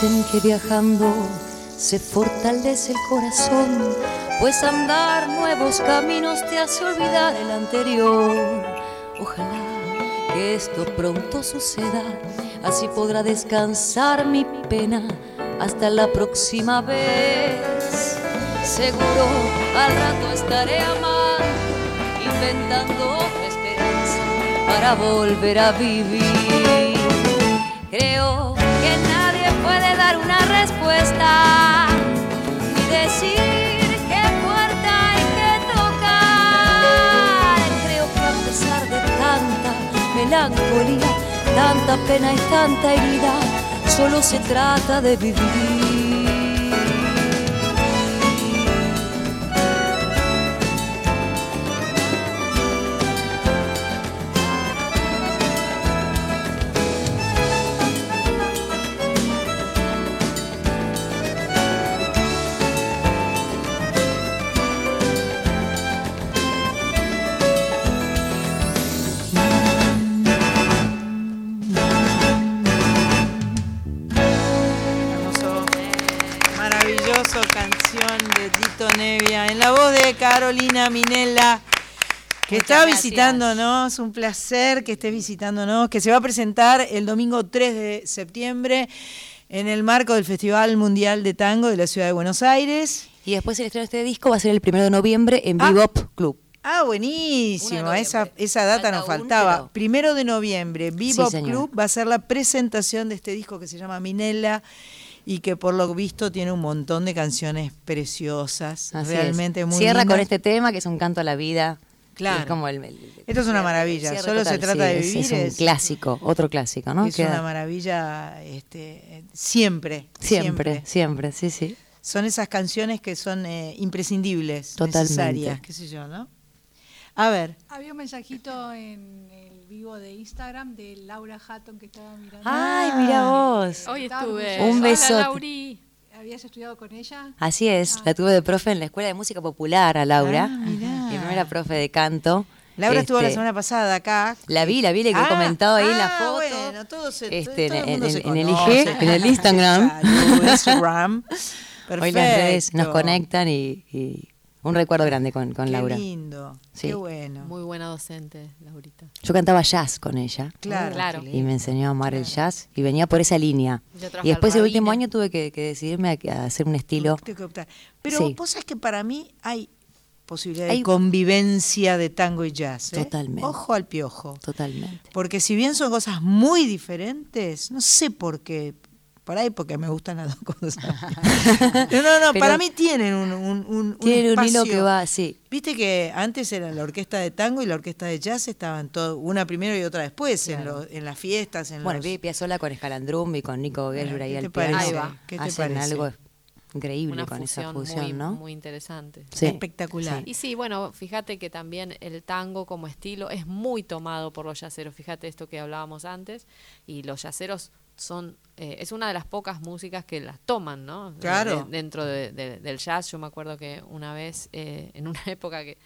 Dicen que viajando se fortalece el corazón, pues andar nuevos caminos te hace olvidar el anterior. Ojalá que esto pronto suceda, así podrá descansar mi pena hasta la próxima vez. Seguro al rato estaré amando, inventando otra esperanza para volver a vivir. Creo que nadie puede respuesta ni decir qué puerta hay que tocar. Creo que a pesar de tanta melancolía, tanta pena y tanta herida, solo se trata de vivir. Carolina Minella. Que Muchas está gracias. visitándonos, un placer que estés visitándonos, que se va a presentar el domingo 3 de septiembre en el marco del Festival Mundial de Tango de la Ciudad de Buenos Aires. Y después el estreno de este disco va a ser el primero de noviembre en Ah. Bebop Club. Ah, buenísimo. Esa, esa data Falta nos un, faltaba. pero- Primero de noviembre, Bebop. Club va a ser la presentación de este disco que se llama Minella y que por lo visto tiene un montón de canciones preciosas. Así realmente es. muy Cierra con este tema que es un canto a la vida. Claro. Es como el, el- Esto es una maravilla, cierre solo se trata de sí, vivir, Es, un es- clásico, otro clásico, ¿no? Es Queda- una maravilla este, siempre, siempre, siempre, sí, sí. Son esas canciones que son eh, imprescindibles, Totalmente. necesarias, qué sé yo, ¿no? A ver, Había un mensajito en vivo de Instagram de Laura Hatton que estaba mirando. Ay, mira vos. Hoy estuve. Un. Lauri. ¿Habías estudiado con ella? Así es, la tuve de profe en la Escuela de Música Popular a Laura. Ah, mirá. Mi primera profe de canto. Laura estuvo la Este, semana pasada acá. La vi, la vi, le que Ah, comentado ahí en la ah, foto. Bueno, todo se, Este, todo el en- mundo en- se en el. IG, en el Instagram. Hoy las redes nos conectan y, y Un recuerdo grande con, con Qué Laura. lindo, Sí. qué bueno. Muy buena docente, Laurita. Yo cantaba jazz con ella. Claro, Claro. qué Y me lindo. enseñó a amar el jazz y venía por esa línea. Y después el último año tuve que, que decidirme a, a hacer un estilo. Tengo que optar. Pero Sí. vos sabés que para mí hay posibilidad Hay- de convivencia de tango y jazz. ¿eh? Totalmente. Ojo al piojo. Totalmente. Porque si bien son cosas muy diferentes, no sé por qué. Por ahí porque me gustan las dos cosas. no, no, no, Pero- para mí tienen un, un, un, un Tiene un hilo que va, sí. Viste que antes era la orquesta de tango y la orquesta de jazz estaban todo, una primero y otra después, en, los- en las fiestas, en Bueno, los... Vivi Piazzolla con Escalandrum y con Nico Gellur ahí ¿qué al te parece? piano. Ahí va. ¿Qué te Hacen parece? algo increíble Una con fusión, esa fusión, muy, ¿no? muy interesante. Sí. Espectacular. Y sí, bueno, fíjate que también el tango como estilo es muy tomado por los yaceros. Fíjate esto que hablábamos antes. Y los yaceros son. eh, es una de las pocas músicas que las toman, ¿no? Claro. De- dentro de- de- del jazz. Yo me acuerdo que una vez, eh, en una época que,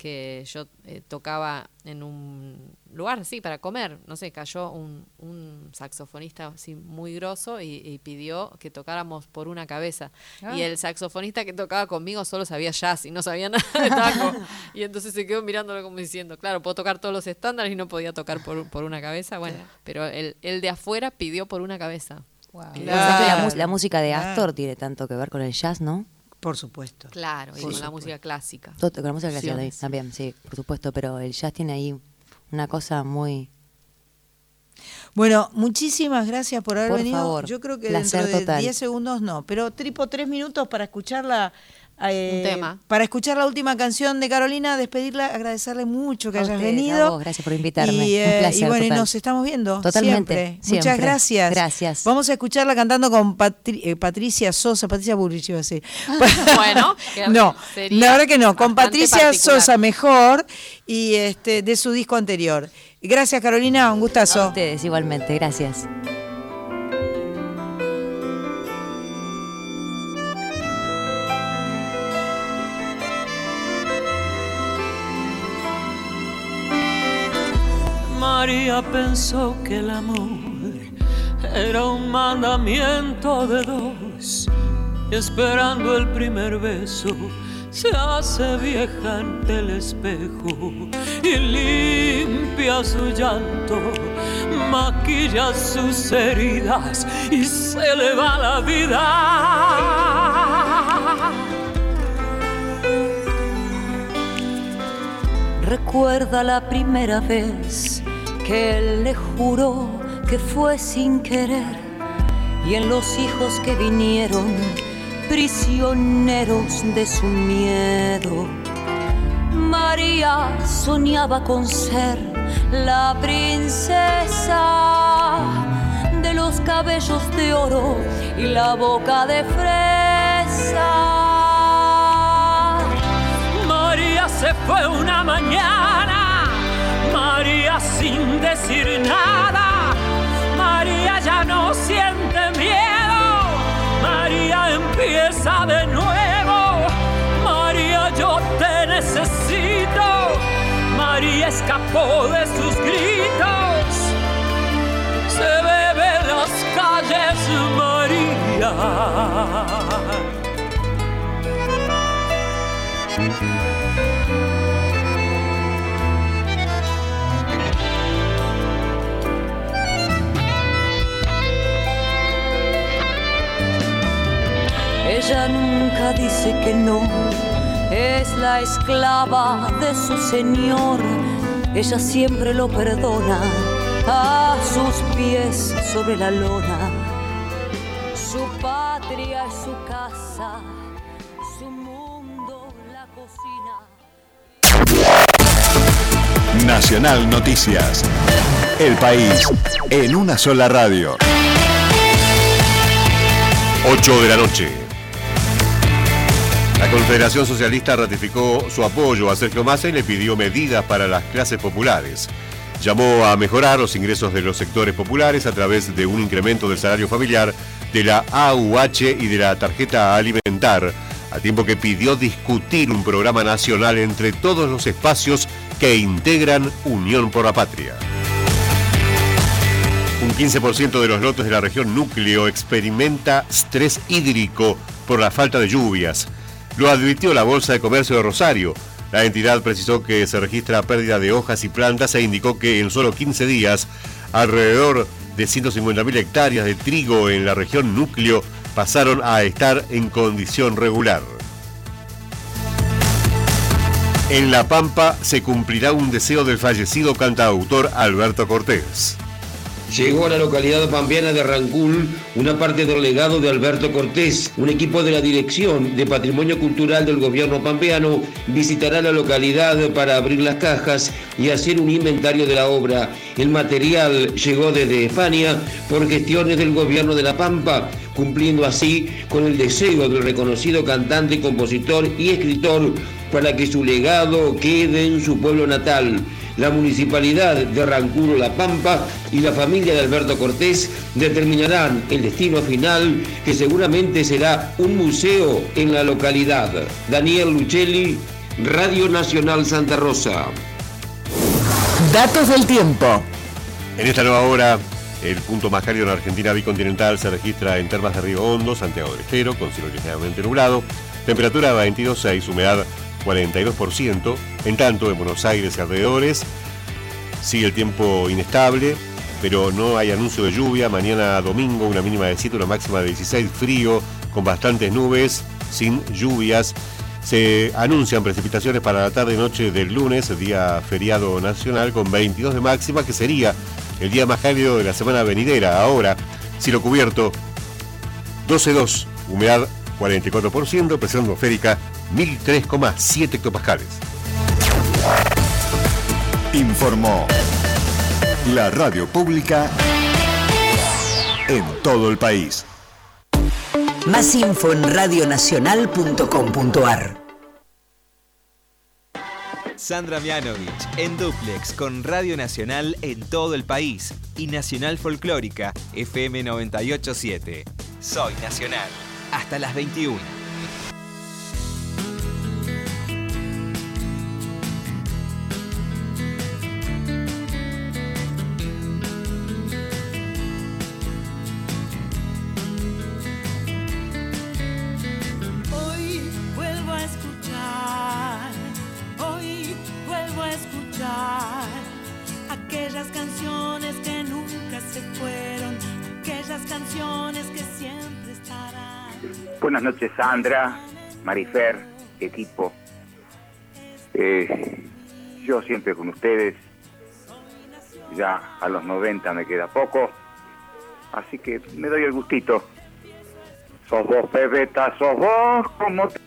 que yo eh, tocaba en un lugar, sí, para comer, no sé, cayó un, un saxofonista así muy grosso y, y pidió que tocáramos por una cabeza. Y el saxofonista que tocaba conmigo solo sabía jazz y no sabía nada de tango. y entonces se quedó mirándolo como diciendo, claro, puedo tocar todos los estándares y no podía tocar por, por una cabeza. Bueno, pero el, el de afuera pidió por una cabeza. La, música de claro. Astor tiene tanto que ver con el jazz, ¿no? Por supuesto. Claro, y con la música clásica. Todo- con la música clásica también, sí, por supuesto, pero el jazz tiene ahí una cosa muy... Bueno, muchísimas gracias por haber Por venido. favor, Yo creo que placer dentro de total. 10 segundos no, pero tripo tres minutos para escucharla. Eh, Un tema. Para escuchar la última canción de Carolina, despedirla, agradecerle mucho que A hayas venido. a vos, gracias por invitarme. Y, Un eh, placer y bueno, total. nos estamos viendo. Totalmente, Siempre. Muchas gracias. Gracias. Vamos a escucharla cantando con Patri- eh, Patricia Sosa, Patricia Burrich, iba a decir. Bueno, no, la verdad que no, con Patricia particular. Sosa mejor y este de su disco anterior. Gracias Carolina, un A gustazo. ustedes igualmente, gracias. Pensó que el amor era un mandamiento de dos. Y esperando el primer beso, se hace vieja ante el espejo y limpia su llanto, maquilla sus heridas y se le va la vida. Recuerda la primera vez que él le juró que fue sin querer y en los hijos que vinieron prisioneros de su miedo. María soñaba con ser la princesa de los cabellos de oro y la boca de fresa. María se fue una mañana, sin decir nada, María ya no siente miedo, María empieza de nuevo, María yo te necesito, María escapó de sus gritos, se bebe las calles María. Ella nunca dice que no, es la esclava de su señor. Ella siempre lo perdona a sus pies sobre la lona. Su patria es su casa, su mundo la cocina. Nacional Noticias. El país en una sola radio. 8 de la noche. La Confederación Socialista ratificó su apoyo a Sergio Massa y le pidió medidas para las clases populares. Llamó a mejorar los ingresos de los sectores populares a través de un incremento del salario familiar, de la AUH y de la tarjeta alimentar, a tiempo que pidió discutir un programa nacional entre todos los espacios que integran Unión por la Patria. Un 15% de los lotes de la región núcleo experimenta estrés hídrico por la falta de lluvias. Lo advirtió la Bolsa de Comercio de Rosario. La entidad precisó que se registra pérdida de hojas y plantas e indicó que en solo 15 días alrededor de 150.000 hectáreas de trigo en la región núcleo pasaron a estar en condición regular. En La Pampa se cumplirá un deseo del fallecido cantautor Alberto Cortés. Llegó a la localidad pampeana de Rancul una parte del legado de Alberto Cortés. Un equipo de la Dirección de Patrimonio Cultural del Gobierno pampeano visitará la localidad para abrir las cajas y hacer un inventario de la obra. El material llegó desde España por gestiones del Gobierno de La Pampa, cumpliendo así con el deseo del reconocido cantante, compositor y escritor para que su legado quede en su pueblo natal. La municipalidad de Rancuro La Pampa y la familia de Alberto Cortés determinarán el destino final que seguramente será un museo en la localidad. Daniel Luchelli, Radio Nacional Santa Rosa. Datos del tiempo. En esta nueva hora, el punto más cálido en la Argentina bicontinental se registra en Termas de Río Hondo, Santiago del Estero, con cielo ligeramente nublado, temperatura 22,6, humedad 42%. En tanto, en Buenos Aires y alrededores sigue el tiempo inestable, pero no hay anuncio de lluvia. Mañana domingo una mínima de 7, una máxima de 16, frío, con bastantes nubes, sin lluvias. Se anuncian precipitaciones para la tarde y noche del lunes, día feriado nacional, con 22 de máxima, que sería el día más cálido de la semana venidera. Ahora, cielo cubierto, 12,2, humedad 44%, presión atmosférica 1003,7 hectopascales. Informó la radio pública en todo el país. Más info en radionacional.com.ar. Sandra Mianovich en Duplex con Radio Nacional en todo el país y Nacional Folclórica FM 987. Soy Nacional. Hasta las 21. Buenas noches, Sandra, Marifer, equipo. Eh, yo siempre con ustedes. Ya a los 90 me queda poco. Así que me doy el gustito. Sos vos, Pebeta, sos vos, como te-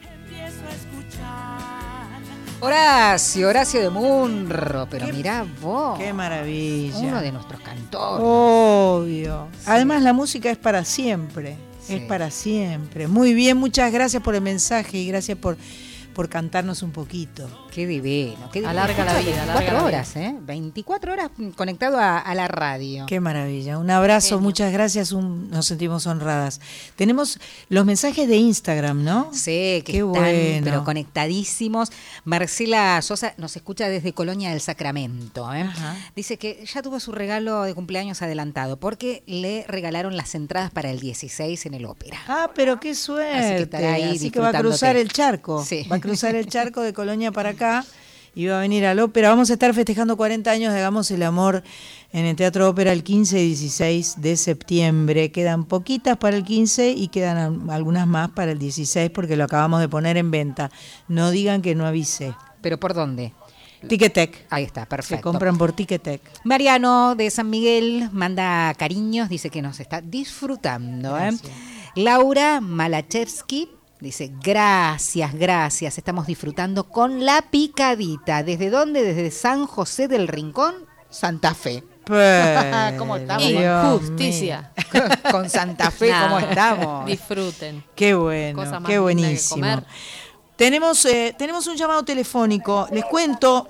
Horacio, Horacio de Munro, pero mirá vos. Qué maravilla. Uno de nuestros cantores. Obvio. Además, la música es para siempre. Sí. Es para siempre. Muy bien, muchas gracias por el mensaje y gracias por, por cantarnos un poquito. Qué divino. Qué divino. Alarga la vida, alarga 24 la vida. horas, ¿eh? 24 horas conectado a, a la radio. Qué maravilla. Un abrazo, muchas gracias. un- nos sentimos honradas. Tenemos los mensajes de Instagram, ¿no? Sí, que Qué están bueno. pero conectadísimos. Marcela Sosa nos escucha desde Colonia del Sacramento. ¿eh? Dice que ya tuvo su regalo de cumpleaños adelantado porque le regalaron las entradas para el 16 en el ópera. Ah, pero qué suerte. Así que estará ahí Así que va a cruzar el charco. Sí. Va a cruzar el charco de Colonia para acá y va a venir al ópera. Vamos a estar festejando 40 años de Hagamos el Amor en el Teatro Ópera el 15 y 16 de septiembre. Quedan poquitas para el 15 y quedan al- algunas más para el 16 porque lo acabamos de poner en venta. No digan que no avisé. ¿Pero por dónde? Ticketek. Ahí está, perfecto. Se compran por Ticketek. Mariano de San Miguel manda cariños, dice que nos está disfrutando. ¿eh? Laura Malachevsky dice, gracias, gracias, estamos disfrutando con la picadita. ¿Desde dónde? Desde San José del Rincón, Santa Fe. Pero, ¿Cómo estamos? Dios Justicia. con Santa Fe, ¿cómo estamos? Disfruten. Qué bueno, Cosa más qué buenísimo. comer. Tenemos, eh, tenemos un llamado telefónico. Les cuento,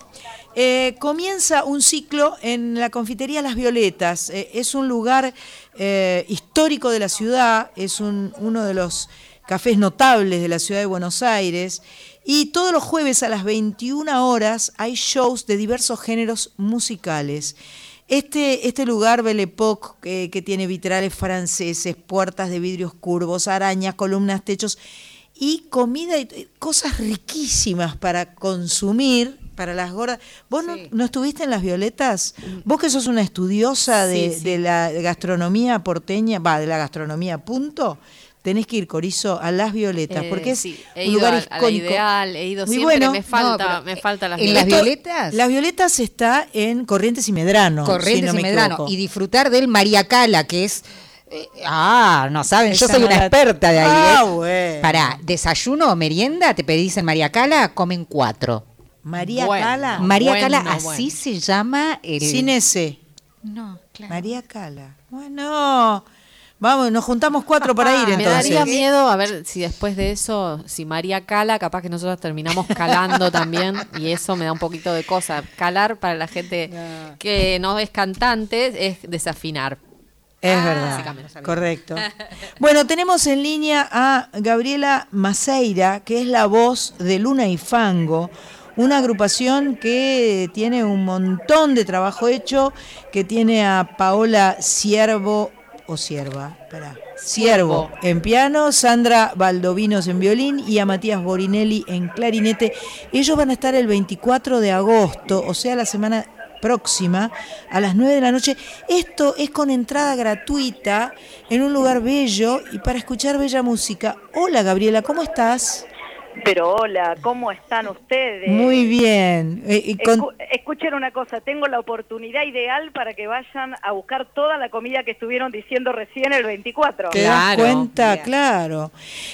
eh, comienza un ciclo en la confitería Las Violetas. Eh, es un lugar eh, histórico de la ciudad, es un- uno de los cafés notables de la ciudad de Buenos Aires. Y todos los jueves a las 21 horas hay shows de diversos géneros musicales. Este, este lugar Belle Époque, eh, que tiene vitrales franceses, puertas de vidrios curvos, arañas, columnas, techos, y comida y cosas riquísimas para consumir para las gordas. ¿Vos no, no estuviste en Las Violetas? Vos que sos una estudiosa de, Sí, sí. de la gastronomía porteña, va, de la gastronomía, punto, tenés que ir, Corizo, a Las Violetas, Eh, porque es sí, he un ido lugar a- a la icónico. Ideal, he ido Muy siempre, bueno. me falta, No, me falta las ¿En Las violetas. Violetas? Las Violetas está en Corrientes y Medrano. Corrientes si no y me Medrano. equivoco. Y disfrutar del María Cala, que es. eh, ah, no saben, yo soy no una la- experta de ahí. Ah, ¿eh? bueno. Para desayuno o merienda, te pedís en María Cala, comen cuatro. María Bueno. Cala. María bueno, Cala, bueno. así se llama el. Sin ese. No, claro. María Cala. Bueno, vamos, nos juntamos cuatro para ir Me entonces. daría miedo a ver si después de eso, si María cala, capaz que nosotros terminamos calando también y eso me da un poquito de cosa. Calar para la gente que no es cantante es desafinar. Es Ah, verdad, básicamente. correcto. Bueno, tenemos en línea a Gabriela Maceira, que es la voz de Luna y Fango, una agrupación que tiene un montón de trabajo hecho, que tiene a Paola Siervo, o Sierva, espera, Siervo en piano, Sandra Valdovinos en violín y a Matías Borinelli en clarinete. Ellos van a estar el 24 de agosto, o sea, la semana próxima a las 9 de la noche. Esto es con entrada gratuita en un lugar bello y para escuchar bella música. Hola Gabriela, ¿cómo estás? Pero hola, ¿cómo están ustedes? Muy bien. Eh, y con- Escu- escuchen una cosa, tengo la oportunidad ideal para que vayan a buscar toda la comida que estuvieron diciendo recién el 24. ¿Te das cuenta? Claro.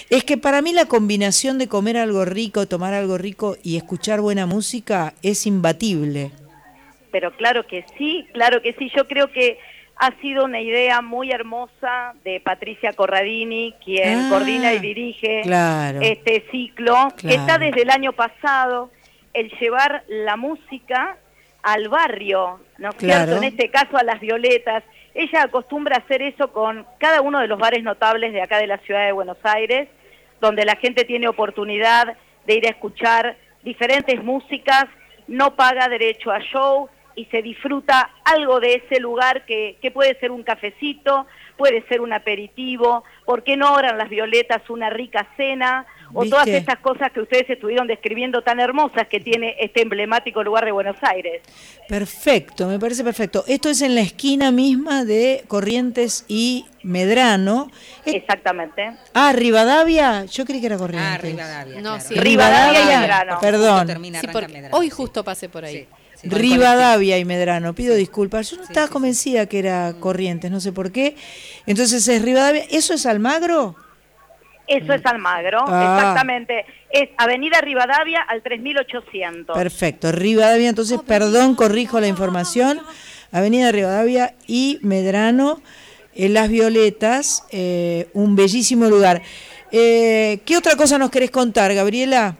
Es que para mí la combinación de comer algo rico, tomar algo rico y escuchar buena música es imbatible. Pero claro que sí, claro que sí. Yo creo que ha sido una idea muy hermosa de Patricia Corradini, quien Ah, coordina y dirige claro. este ciclo, que está desde el año pasado, el llevar la música al barrio, ¿no es Claro. cierto? En este caso a las violetas. Ella acostumbra a hacer eso con cada uno de los bares notables de acá de la ciudad de Buenos Aires, donde la gente tiene oportunidad de ir a escuchar diferentes músicas, no paga derecho a show y se disfruta algo de ese lugar que, que puede ser un cafecito, puede ser un aperitivo, ¿por qué no ahora en las violetas una rica cena? O ¿Viste? todas estas cosas que ustedes estuvieron describiendo tan hermosas que tiene este emblemático lugar de Buenos Aires. Perfecto, me parece perfecto. Esto es en la esquina misma de Corrientes y Medrano. Exactamente. Ah, Rivadavia, yo creí que era Corrientes. Ah, Rivadavia. No, sí. Rivadavia y Medrano. Perdón. Sí, porque hoy justo pasé por ahí. Rivadavia y Medrano, pido disculpas. Yo no estaba convencida que era Corrientes, no sé por qué. Entonces es Rivadavia. ¿Eso es Almagro? Eso es Almagro, Ah. exactamente. Es Avenida Rivadavia al 3800. Perfecto, Rivadavia. Entonces, perdón, corrijo la información. Avenida Rivadavia y Medrano, en Las Violetas, eh, un bellísimo lugar. Eh, ¿Qué otra cosa nos querés contar, Gabriela?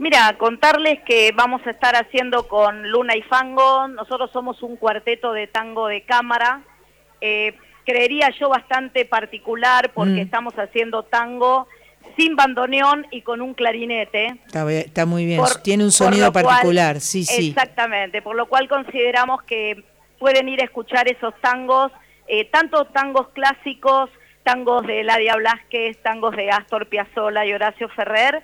Mira, contarles que vamos a estar haciendo con Luna y Fango, nosotros somos un cuarteto de tango de cámara, eh, creería yo bastante particular porque Mm. estamos haciendo tango sin bandoneón y con un clarinete. Está, está muy bien, Por- tiene un sonido cual- particular, sí, sí. Exactamente, por lo cual consideramos que pueden ir a escuchar esos tangos, eh, tanto tangos clásicos, tangos de Ladia Blasquez, tangos de Astor Piazzolla y Horacio Ferrer.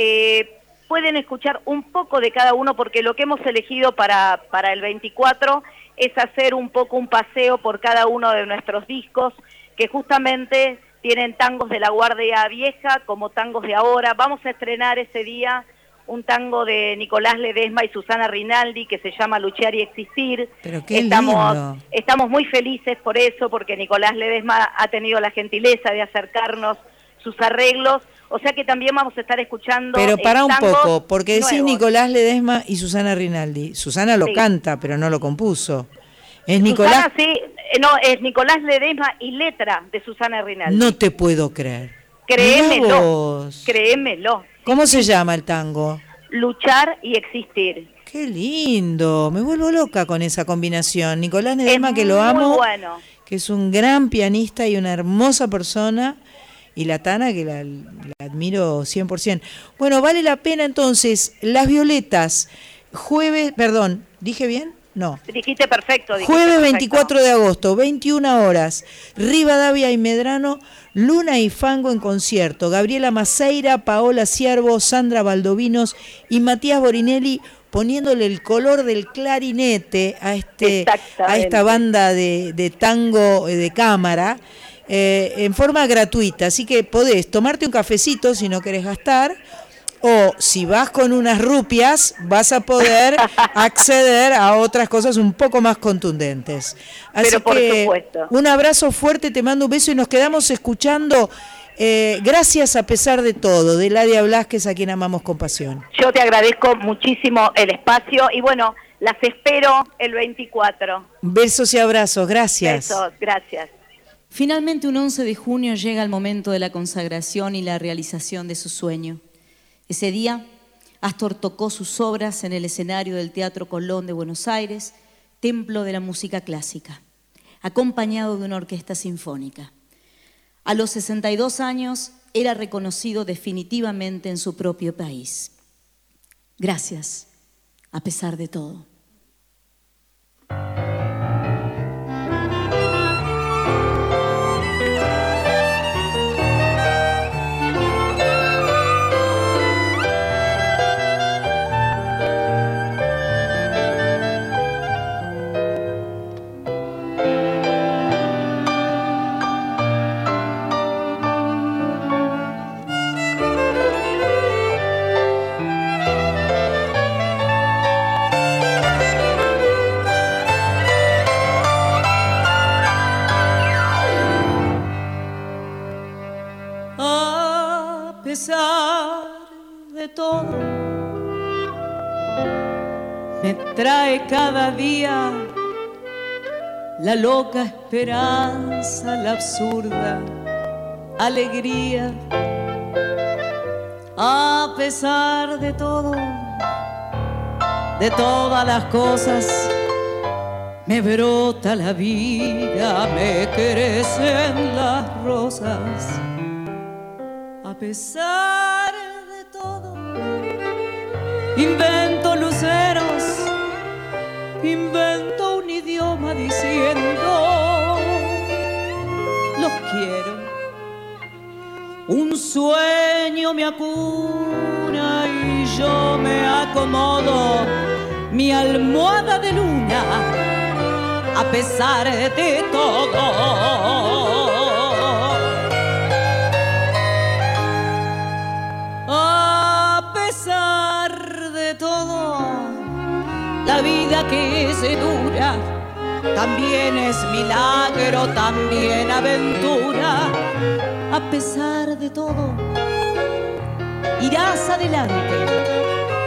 eh, pueden escuchar un poco de cada uno porque lo que hemos elegido para, para el 24 es hacer un poco un paseo por cada uno de nuestros discos, que justamente tienen tangos de la Guardia Vieja como tangos de ahora. Vamos a estrenar ese día un tango de Nicolás Ledesma y Susana Rinaldi que se llama Luchar y Existir. Pero qué estamos, lindo. estamos muy felices por eso, porque Nicolás Ledesma ha tenido la gentileza de acercarnos sus arreglos. O sea que también vamos a estar escuchando. Pero para un poco, porque decís nuevos. Nicolás Ledesma y Susana Rinaldi. Susana lo Sí. canta, pero no lo compuso. Es Nicolás. Susana, sí, eh, no, es Nicolás Ledesma y letra de Susana Rinaldi. No te puedo creer. Créemelo, créemelo. ¿Cómo se llama el tango? Luchar y existir. Qué lindo, me vuelvo loca con esa combinación. Nicolás Ledesma, Es que lo muy amo, bueno. que es un gran pianista y una hermosa persona, y la Tana, que la, la admiro 100%. Bueno, vale la pena entonces, Las Violetas, jueves, perdón, ¿dije bien? No. Dijiste perfecto. dijiste Jueves perfecto. 24 de agosto, 21 horas. Rivadavia y Medrano, Luna y Fango en concierto. Gabriela Maceira, Paola Ciervo, Sandra Valdovinos y Matías Borinelli poniéndole el color del clarinete a, este, a esta banda de, de tango eh, de cámara eh, en forma gratuita. Así que podés tomarte un cafecito si no querés gastar. O si vas con unas rupias, vas a poder acceder a otras cosas un poco más contundentes. Así Pero por que supuesto. un abrazo fuerte, te mando un beso y nos quedamos escuchando. eh, gracias a pesar de todo, de Ladia Blasquez, a quien amamos con pasión. Yo te agradezco muchísimo el espacio y bueno, las espero el 24. Besos y abrazos, gracias. Besos, gracias. Finalmente, un 11 de junio llega el momento de la consagración y la realización de su sueño. Ese día, Astor tocó sus obras en el escenario del Teatro Colón de Buenos Aires, templo de la música clásica, acompañado de una orquesta sinfónica. A los 62 años era reconocido definitivamente en su propio país. Gracias, a pesar de todo. Cada día la loca esperanza, la absurda alegría. A pesar de todo, de todas las cosas, me brota la vida, me crecen las rosas a pesar de todo. Invento sueño me acuna y yo me acomodo, mi almohada de luna, a pesar de todo. A pesar de todo, la vida que se dura también es milagro, también aventura. A pesar de todo, irás adelante.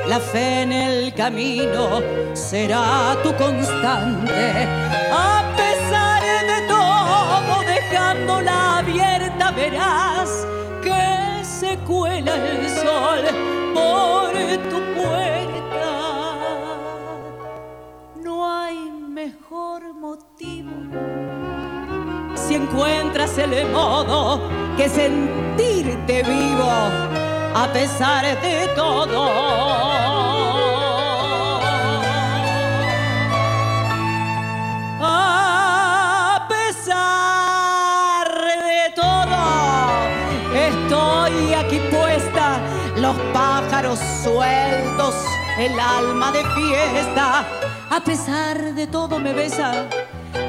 La fe en el camino será tu constante. A pesar de todo, dejándola abierta, verás que se cuela el sol por tu puerta. No hay mejor motivo encuentras el modo que sentirte vivo a pesar de todo. A pesar de todo, estoy aquí puesta, los pájaros sueltos, el alma de fiesta. A pesar de todo me besa,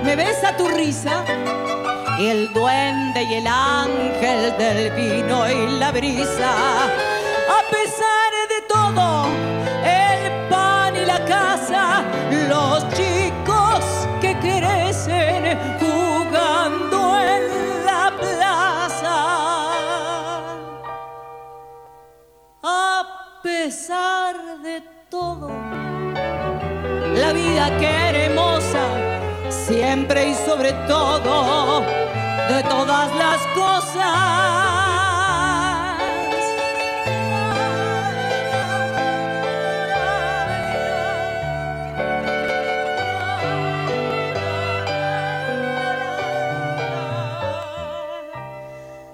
me besa tu risa, el duende y el ángel del vino y la brisa. A pesar de todo, el pan y la casa, los chicos que crecen jugando en la plaza. A pesar de todo, la vida que hermosa, siempre y sobre todo, de todas las cosas.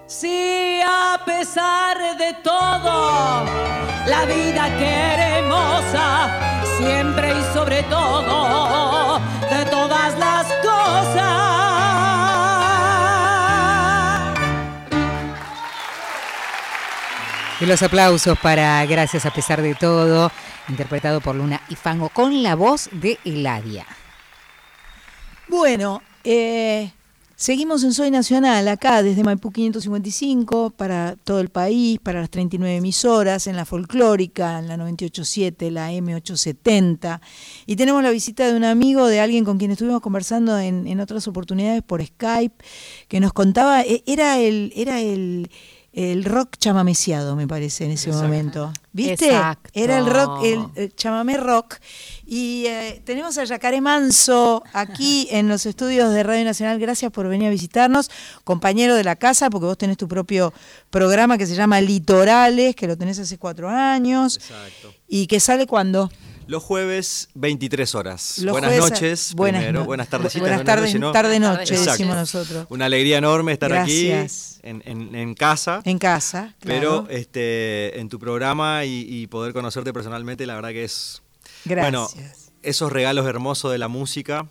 Si a pesar de todo, la vida que hermosa, siempre y sobre todo Y los aplausos para Gracias a pesar de todo, interpretado por Luna y Fango con la voz de Eladia. Bueno, eh, seguimos en Soy Nacional, acá desde Maipú 555, para todo el país, para las 39 emisoras, en la folclórica, en la 987, la M870. Y tenemos la visita de un amigo, de alguien con quien estuvimos conversando en, en otras oportunidades por Skype, que nos contaba, eh, era el, era el el rock chamameciado, me parece, en ese momento. ¿Viste? Exacto. Era el rock, el, el chamamé rock. Y eh, tenemos a Yacaré Manso aquí en los estudios de Radio Nacional. Gracias por venir a visitarnos, compañero de la casa, porque vos tenés tu propio programa que se llama Litorales, que lo tenés hace cuatro años. Exacto. ¿Y que sale cuando? Los jueves, 23 horas. Los buenas jueves- noches, buenas primero. no- buenas tardecitas. buenas buenas tardes- ¿no? tarde-noche, Exacto. decimos nosotros. Una alegría enorme estar Gracias. aquí en, en- en casa. En casa, Pero claro. este, en tu programa y, y poder conocerte personalmente, la verdad que es. Bueno, Gracias. esos regalos hermosos de la música.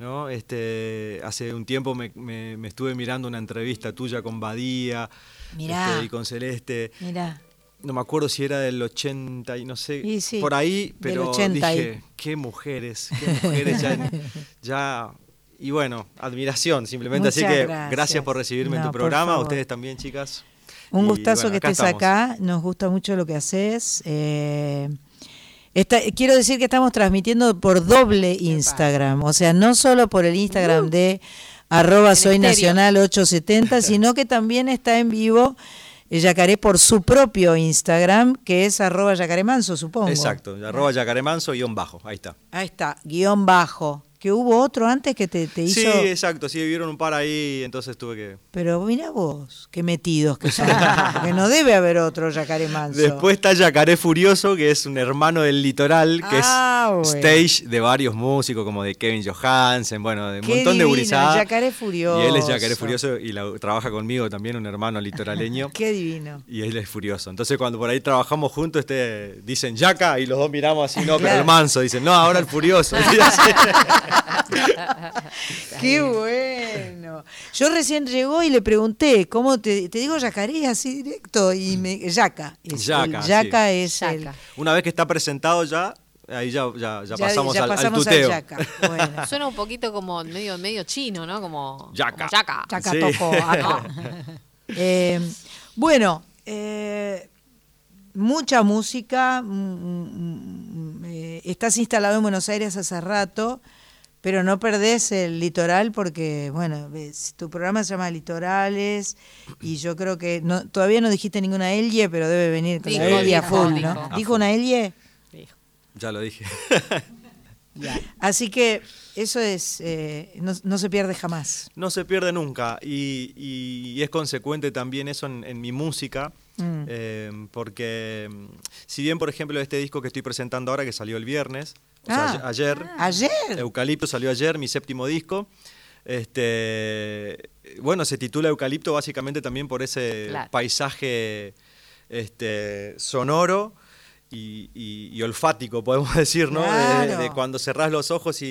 ¿no? Este, hace un tiempo me, me- me estuve mirando una entrevista tuya con Badía este, y con Celeste. Mirá. No me acuerdo si era del 80 y no sé, Y sí, por ahí, pero 80 ahí. dije, qué mujeres, qué mujeres ya, ya- y bueno, admiración simplemente. Así que gracias. gracias, por recibirme en tu programa, ustedes también, chicas. Un Y, gustazo bueno, que estés estamos. acá, nos gusta mucho lo que haces. eh, quiero decir que estamos transmitiendo por doble Instagram, o sea, no solo por el Instagram de arroba soy nacional 870, sino que también está en vivo Yacaré por su propio Instagram, que es arroba Yacaré Manso, supongo. Exacto, arroba yacaremanso guion bajo, ahí está. Ahí está, guion bajo. Que hubo otro antes que te, te hizo... Sí, exacto, sí, vieron un par ahí, entonces tuve que... Pero mira vos, qué metidos que son. Porque no debe haber otro Yacaré Manso. Después está Yacaré Furioso, que es un hermano del litoral, que Ah, es bueno. stage de varios músicos, como de Kevin Johansen, bueno, de un montón de divino, gurizada. Yacaré Furioso. Y él es Yacaré Furioso y la- trabaja conmigo también, un hermano litoraleño. Qué divino. Y él es furioso. Entonces cuando por ahí trabajamos juntos, este, dicen Yaca y los dos miramos así, no, pero Claro. el manso. Dicen, no, ahora el furioso. Qué bueno. Yo recién llegó y le pregunté, ¿cómo te, te digo yacaré así directo? Y me, yaca. Es Yaca, el yaca sí. es el. Una vez que está presentado ya, ahí ya, ya, ya Ya- pasamos, ya al, pasamos al tuteo. yaca. Bueno. Suena un poquito como medio, medio chino, ¿no? Como Yaca. como yaca. Yaca Sí. acá. Eh, bueno, eh, mucha música. mm, mm, mm, eh, estás instalado en Buenos Aires hace rato, pero no perdés el litoral porque, bueno, ves, tu programa se llama Litorales y yo creo que no, todavía no dijiste ninguna Elie, pero debe venir con la Dijo, Elie a full, dijo. ¿no? ¿Dijo una Elie? Ya lo dije. Así que eso es, eh, no, no se pierde jamás. No se pierde nunca y, y es consecuente también eso en, en mi música, Mm. eh, porque mm, si bien, por ejemplo, este disco que estoy presentando ahora, que salió el viernes, o Ah. a- ayer, ¿Ayer? Eucalipto salió ayer, mi séptimo disco, este, bueno, se titula Eucalipto básicamente también por ese Claro. paisaje este, sonoro. Y, y- y olfático, podemos decir, ¿no? De- De, Claro. cuando cerrás los ojos y,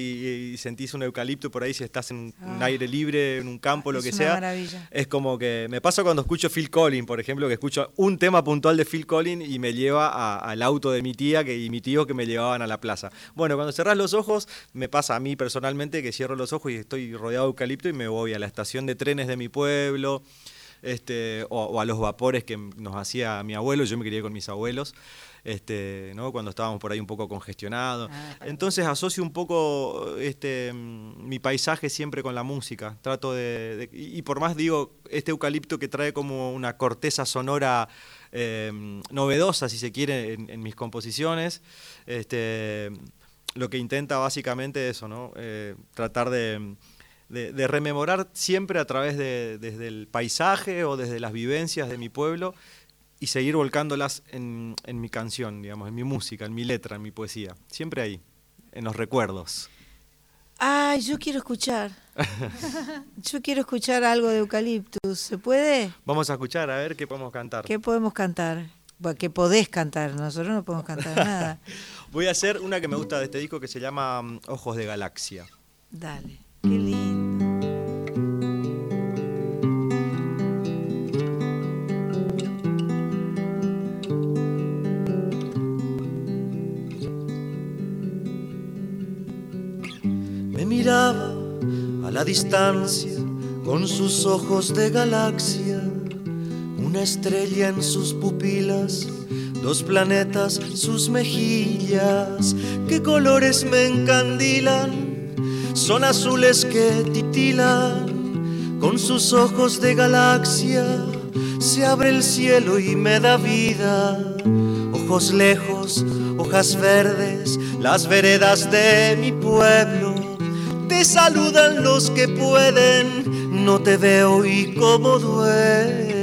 y sentís un eucalipto por ahí, si estás en un Ah. aire libre, en un campo, lo Es que una sea. maravilla. Es como que me pasa cuando escucho Phil Collins, por ejemplo, que escucho un tema puntual de Phil Collins y me lleva al auto de mi tía que, y mi tío que me llevaban a la plaza. Bueno, cuando cerrás los ojos, me pasa a mí personalmente que cierro los ojos y estoy rodeado de eucalipto y me voy a la estación de trenes de mi pueblo. Este, o, o a los vapores que nos hacía mi abuelo, yo me crié con mis abuelos, este, ¿no? cuando estábamos por ahí un poco congestionados. Entonces asocio un poco este, mm, mi paisaje siempre con la música. Trato de, de- y y por más digo, este eucalipto que trae como una corteza sonora eh, novedosa, si se quiere, en, en mis composiciones, este, lo que intenta básicamente eso, ¿no? Eh, tratar de, de- de rememorar siempre a través de desde el paisaje o desde las vivencias de mi pueblo y seguir volcándolas en, en mi canción, digamos, en mi música, en mi letra, en mi poesía. Siempre ahí, en los recuerdos. Ay, yo quiero escuchar. Yo quiero escuchar algo de Eucaliptus. ¿Se puede? Vamos a escuchar a ver qué podemos cantar. ¿Qué podemos cantar? Bueno, que podés cantar, nosotros no podemos cantar nada. Voy a hacer una que me gusta de este disco que se llama mm, Ojos de Galaxia. Dale, qué lindo. La distancia con sus ojos de galaxia, una estrella en sus pupilas, dos planetas sus mejillas, qué colores me encandilan, son azules que titilan, con sus ojos de galaxia se abre el cielo y me da vida, ojos lejos, hojas verdes, las veredas de mi pueblo saludan los que pueden, no te veo y cómo duele.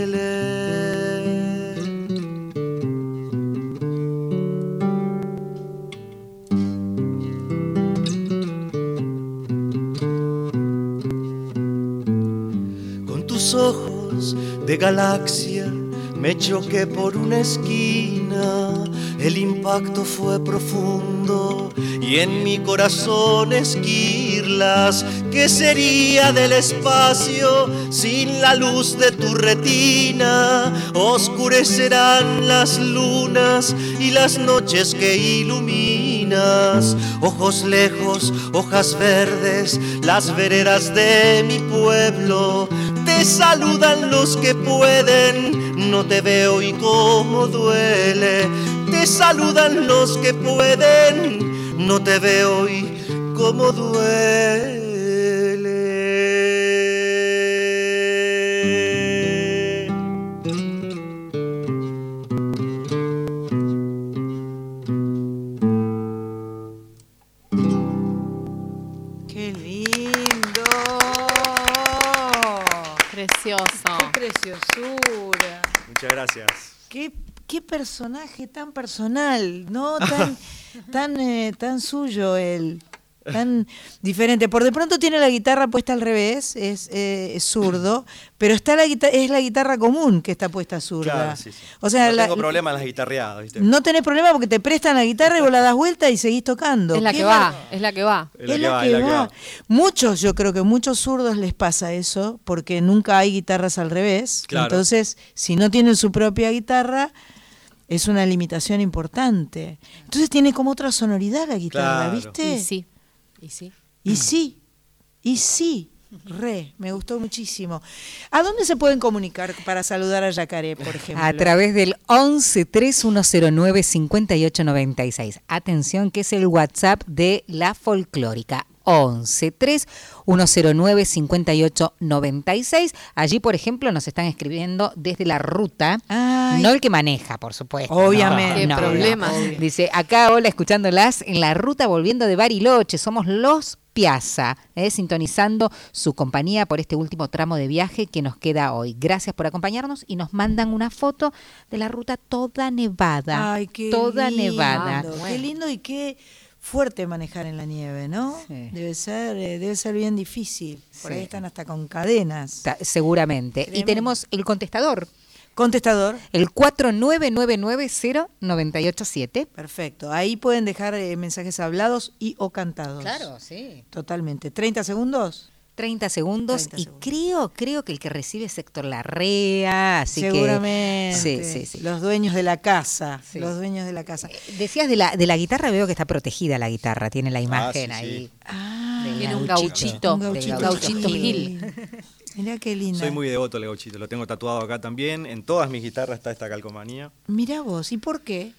Con tus ojos de galaxia me choqué por una esquina, el impacto fue profundo y en mi corazón esquirlas. ¿Qué sería del espacio sin la luz de tu retina? Oscurecerán las lunas y las noches que iluminas. Ojos lejos, hojas verdes, las veredas de mi pueblo. Te saludan los que pueden, no te veo y cómo duele. Te saludan los que pueden, no te veo y cómo duele. Qué lindo. Precioso. Qué preciosura. Muchas gracias. Qué, qué personaje tan personal, ¿no? Tan, tan, eh, tan suyo él. Tan diferente. Por de pronto tiene la guitarra puesta al revés, es, eh, es zurdo, pero está la es la guitarra común que está puesta zurda. Claro, sí, sí. O sea, no la- tengo problema en las guitarreadas, ¿viste? no tenés problema porque te prestan la guitarra y vos la das vuelta y seguís tocando. Es la que va, es la que va. Es la es que va, que es la que va. va. Muchos, yo creo que muchos zurdos les pasa eso, porque nunca hay guitarras al revés. Claro. Entonces, si no tienen su propia guitarra, es una limitación importante. Entonces tiene como otra sonoridad la guitarra, Claro. ¿viste? Y sí. Y sí. Y sí, y sí. Re, me gustó muchísimo. ¿A dónde se pueden comunicar para saludar a Yacaré, por ejemplo? A través del 11 3109 5896. Atención, que es el WhatsApp de la folclórica. 11 3109 5896. Allí, por ejemplo, nos están escribiendo desde la ruta. Ay. No el que maneja, por supuesto. Obviamente. No, no, problema. no. Dice, acá, hola, escuchándolas en la ruta volviendo de Bariloche. Somos los Piazza, eh, sintonizando su compañía por este último tramo de viaje que nos queda hoy. Gracias por acompañarnos y nos mandan una foto de la ruta toda nevada. Ay, qué toda lindo, nevada. Qué lindo y qué fuerte manejar en la nieve, ¿no? Sí. Debe ser, eh, debe ser bien difícil. Por Sí. ahí están hasta con cadenas. Ta- Seguramente. Y tenemos el contestador, Contestador. el 49990987. Perfecto. Ahí pueden dejar eh, mensajes hablados y o cantados. sí. Totalmente. ¿30 segundos? 30 segundos 30 y segundos. creo, creo que el que recibe es Héctor Larrea, así que- Seguramente. sí, sí, sí. Los dueños de la casa. Sí. Los dueños de la casa. Decías de la, de la guitarra, veo que está protegida la guitarra, tiene la imagen sí, sí. ahí. Ah, Tiene un gauchito. gauchito. un gauchito, gauchito Gil. Mirá qué linda. Soy muy devoto al gauchito, lo tengo tatuado acá también. En todas mis guitarras está esta calcomanía. Mirá vos, ¿y por qué?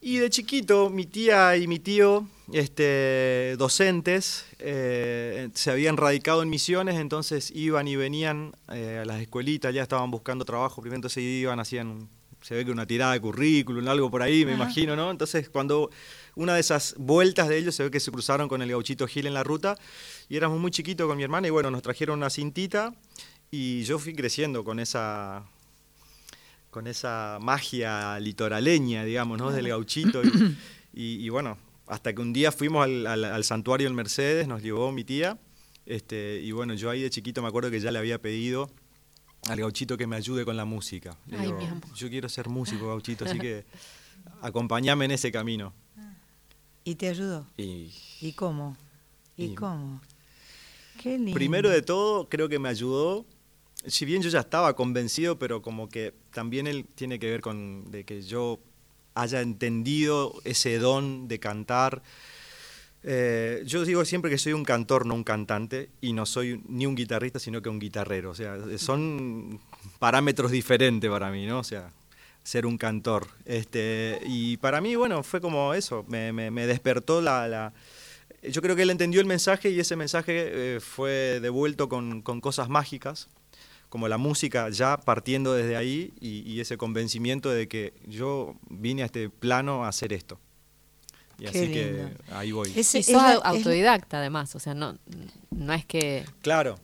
Y de chiquito, mi tía y mi tío, este, docentes, eh, se habían radicado en misiones, entonces iban y venían eh, a las escuelitas, ya estaban buscando trabajo, primero entonces iban, hacían, se ve que una tirada de currículum, algo por ahí, me imagino, ¿no? Entonces cuando una de esas vueltas de ellos se ve que se cruzaron con el gauchito Gil en la ruta, y éramos muy chiquitos con mi hermana, y bueno, nos trajeron una cintita, y yo fui creciendo con esa con esa magia litoraleña, digamos, ¿no? Del gauchito. Y, y- y bueno, hasta que un día fuimos al, al- al santuario del Mercedes, nos llevó mi tía, este, y bueno, yo ahí de chiquito me acuerdo que ya le había pedido al gauchito que me ayude con la música. Le Ay, digo, mi amor. yo quiero ser músico, gauchito, así que acompáñame en ese camino. ¿Y te ayudó? Y ¿Y cómo? ¿Y, Y- cómo? Qué lindo. Primero de todo, creo que me ayudó, si bien yo ya estaba convencido, pero como que también él tiene que ver con que yo haya entendido ese don de cantar. Eh, yo digo siempre que soy un cantor, no un cantante, y no soy ni un guitarrista, sino que un guitarrero. O sea, son parámetros diferentes para mí, ¿no? O sea, ser un cantor. Este, y para mí, bueno, fue como eso, me, me- despertó la, la- Yo creo que él entendió el mensaje y ese mensaje eh, fue devuelto con, con cosas mágicas, como la música ya partiendo desde ahí y, y ese convencimiento de que yo vine a este plano a hacer esto. Y Qué así lindo. que ahí voy. y sos au- autodidacta además, o sea, no, no es que... Claro.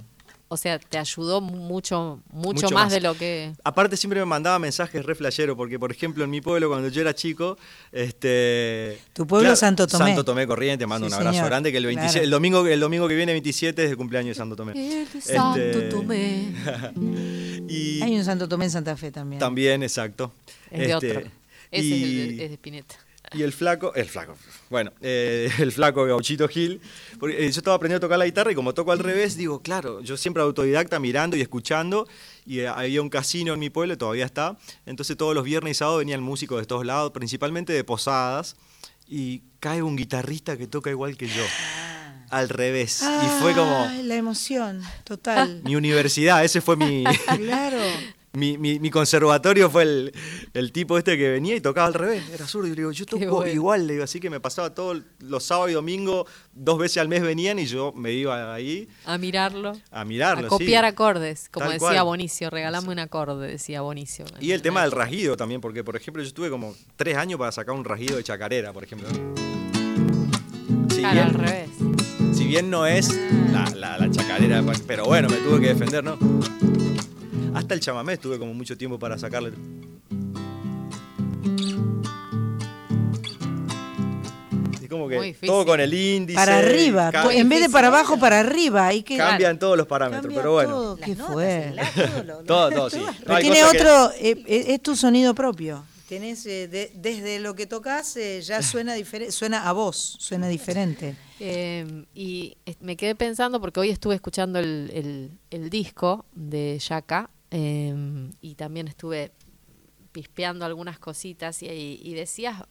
O sea, te ayudó mucho, mucho, Mucho más, más. de lo que... Aparte siempre me mandaba mensajes re flasheros, porque por ejemplo en mi pueblo cuando yo era chico, este Tu pueblo es Santo Tomé. Santo Tomé Corriente, mando Sí, un abrazo señor. grande que el 27, Claro. el domingo el domingo que viene 27 es el cumpleaños de Santo Tomé. El Este, Santo Tomé. y Hay un Santo Tomé en Santa Fe también. también, exacto. Es de Este, otro. Ese es, el de, es de Spinetta. Y el flaco, el flaco, bueno, eh, el flaco Gauchito Gil, porque eh, yo estaba aprendiendo a tocar la guitarra y como toco al revés, digo, claro, yo siempre autodidacta mirando y escuchando, y eh, había un casino en mi pueblo, todavía está, entonces todos los viernes y sábados venían músicos de todos lados, principalmente de posadas, y cae un guitarrista que toca igual que yo, al revés, y fue como la emoción, total. mi universidad, ese fue mi... claro. Mi, mi- mi conservatorio fue el, el tipo este que venía y tocaba al revés, era zurdo. Y le digo, yo toco bueno. igual, le digo, así que me pasaba todos los sábados y domingos, dos veces al mes venían y yo me iba ahí A mirarlo. a mirarlo. A copiar sí. acordes, como Tal decía cual. Bonicio, regalame un acorde, decía Bonicio. Y el tema del rasguido también, porque por ejemplo yo estuve como tres años para sacar un rasguido de chacarera, por ejemplo. Si Claro, bien, al revés. si bien no es la, la- la chacarera, pero bueno, me tuve que defender, ¿no? Hasta el chamamé estuve como mucho tiempo para sacarle. Y como que todo con el índice. Para arriba, ca- en vez de para abajo, para arriba. Hay que cambian todos los parámetros, Cambia pero bueno. todo, qué fuerte. Todo, todo, sí. Pero No, tiene que- otro, eh, eh, es tu sonido propio. Tenés, eh, de- desde lo que tocas eh, ya suena diferente, suena a vos, suena diferente. Eh, y es- me quedé pensando, porque hoy estuve escuchando el, el- el disco de Yaka eh, y también estuve pispeando algunas cositas y, y decías,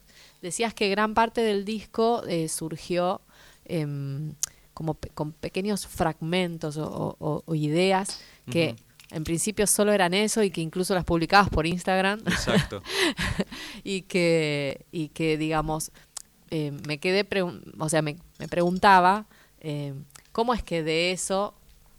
decías que gran parte del disco eh, surgió em, como pe- con pequeños fragmentos o, o- o- o ideas que en principio solo eran eso y que incluso las publicabas por Instagram. Exacto. y que, y que digamos, eh, me quedé, o sea, me, me preguntaba eh, cómo es que de eso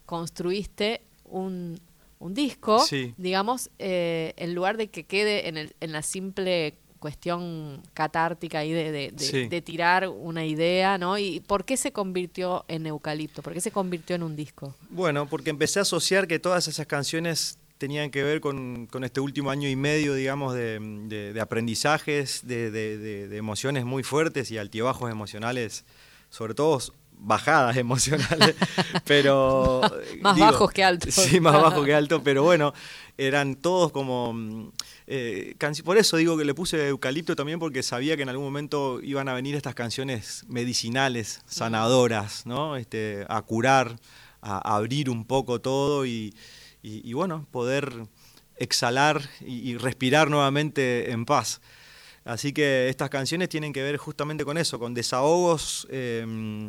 construiste un, un disco, Sí. digamos, eh, en lugar de que quede en, el, en la simple cuestión catártica y de, de, de- Sí. de tirar una idea, ¿no? ¿Y por qué se convirtió en Eucalipto? ¿Por qué se convirtió en un disco? Bueno, porque empecé a asociar que todas esas canciones tenían que ver con, con este último año y medio, digamos, de, aprendizajes, de emociones muy fuertes y altibajos emocionales, sobre todo bajadas emocionales, pero... Más bajos que altos. Sí, más bajos que altos, pero bueno, eran todos como... mm, eh, por eso digo que le puse eucalipto también porque sabía que en algún momento iban a venir estas canciones medicinales, sanadoras, ¿no? Este, a curar, a, a abrir un poco todo y, y- y bueno, poder exhalar y, y respirar nuevamente en paz. Así que estas canciones tienen que ver justamente con eso, con desahogos, eh,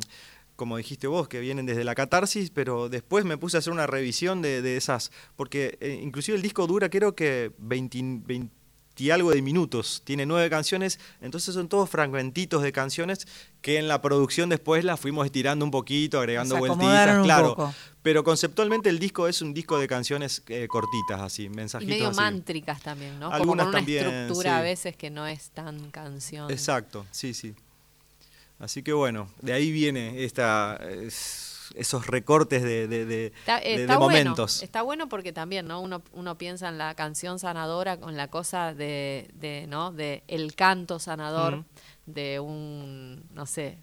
como dijiste vos, que vienen desde la catarsis, pero después me puse a hacer una revisión de, de esas, porque eh, inclusive el disco dura creo que 20, 20 y algo de minutos, tiene nueve canciones, entonces son todos fragmentitos de canciones que en la producción después las fuimos estirando un poquito, agregando vueltitas, claro. poco. Pero conceptualmente el disco es un disco de canciones eh, cortitas, así, Y mensajitos medio así. mántricas también, ¿no? Como Algunas con una también, estructura sí. a veces que no es tan canción. Exacto, sí, sí. Así que bueno, de ahí viene esta, es- esos recortes de, de- de- Está, de- de está bueno, momentos. está bueno porque también, ¿no? Uno, uno piensa en la canción sanadora con la cosa de, de, ¿no? De el canto sanador de un, no sé,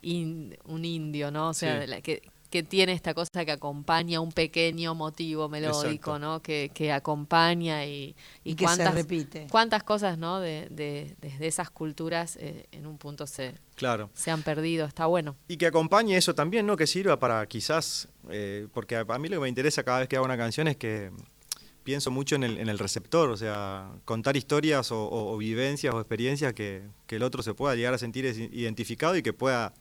in- un indio, ¿no? O sea, Sí. la- que, que tiene esta cosa que acompaña un pequeño motivo melódico, Exacto. ¿no? Que, que acompaña y, Y que se cuántas, repite. cuántas cosas, ¿no? De, de, desde esas culturas eh, en un punto se, Claro. se han perdido. Está bueno. Y que acompañe eso también, ¿no? Que sirva para quizás, eh, porque a, a mí lo que me interesa cada vez que hago una canción es que pienso mucho en el, en el receptor, o sea, contar historias o, o- o vivencias o experiencias que, que el otro se pueda llegar a sentir identificado y que pueda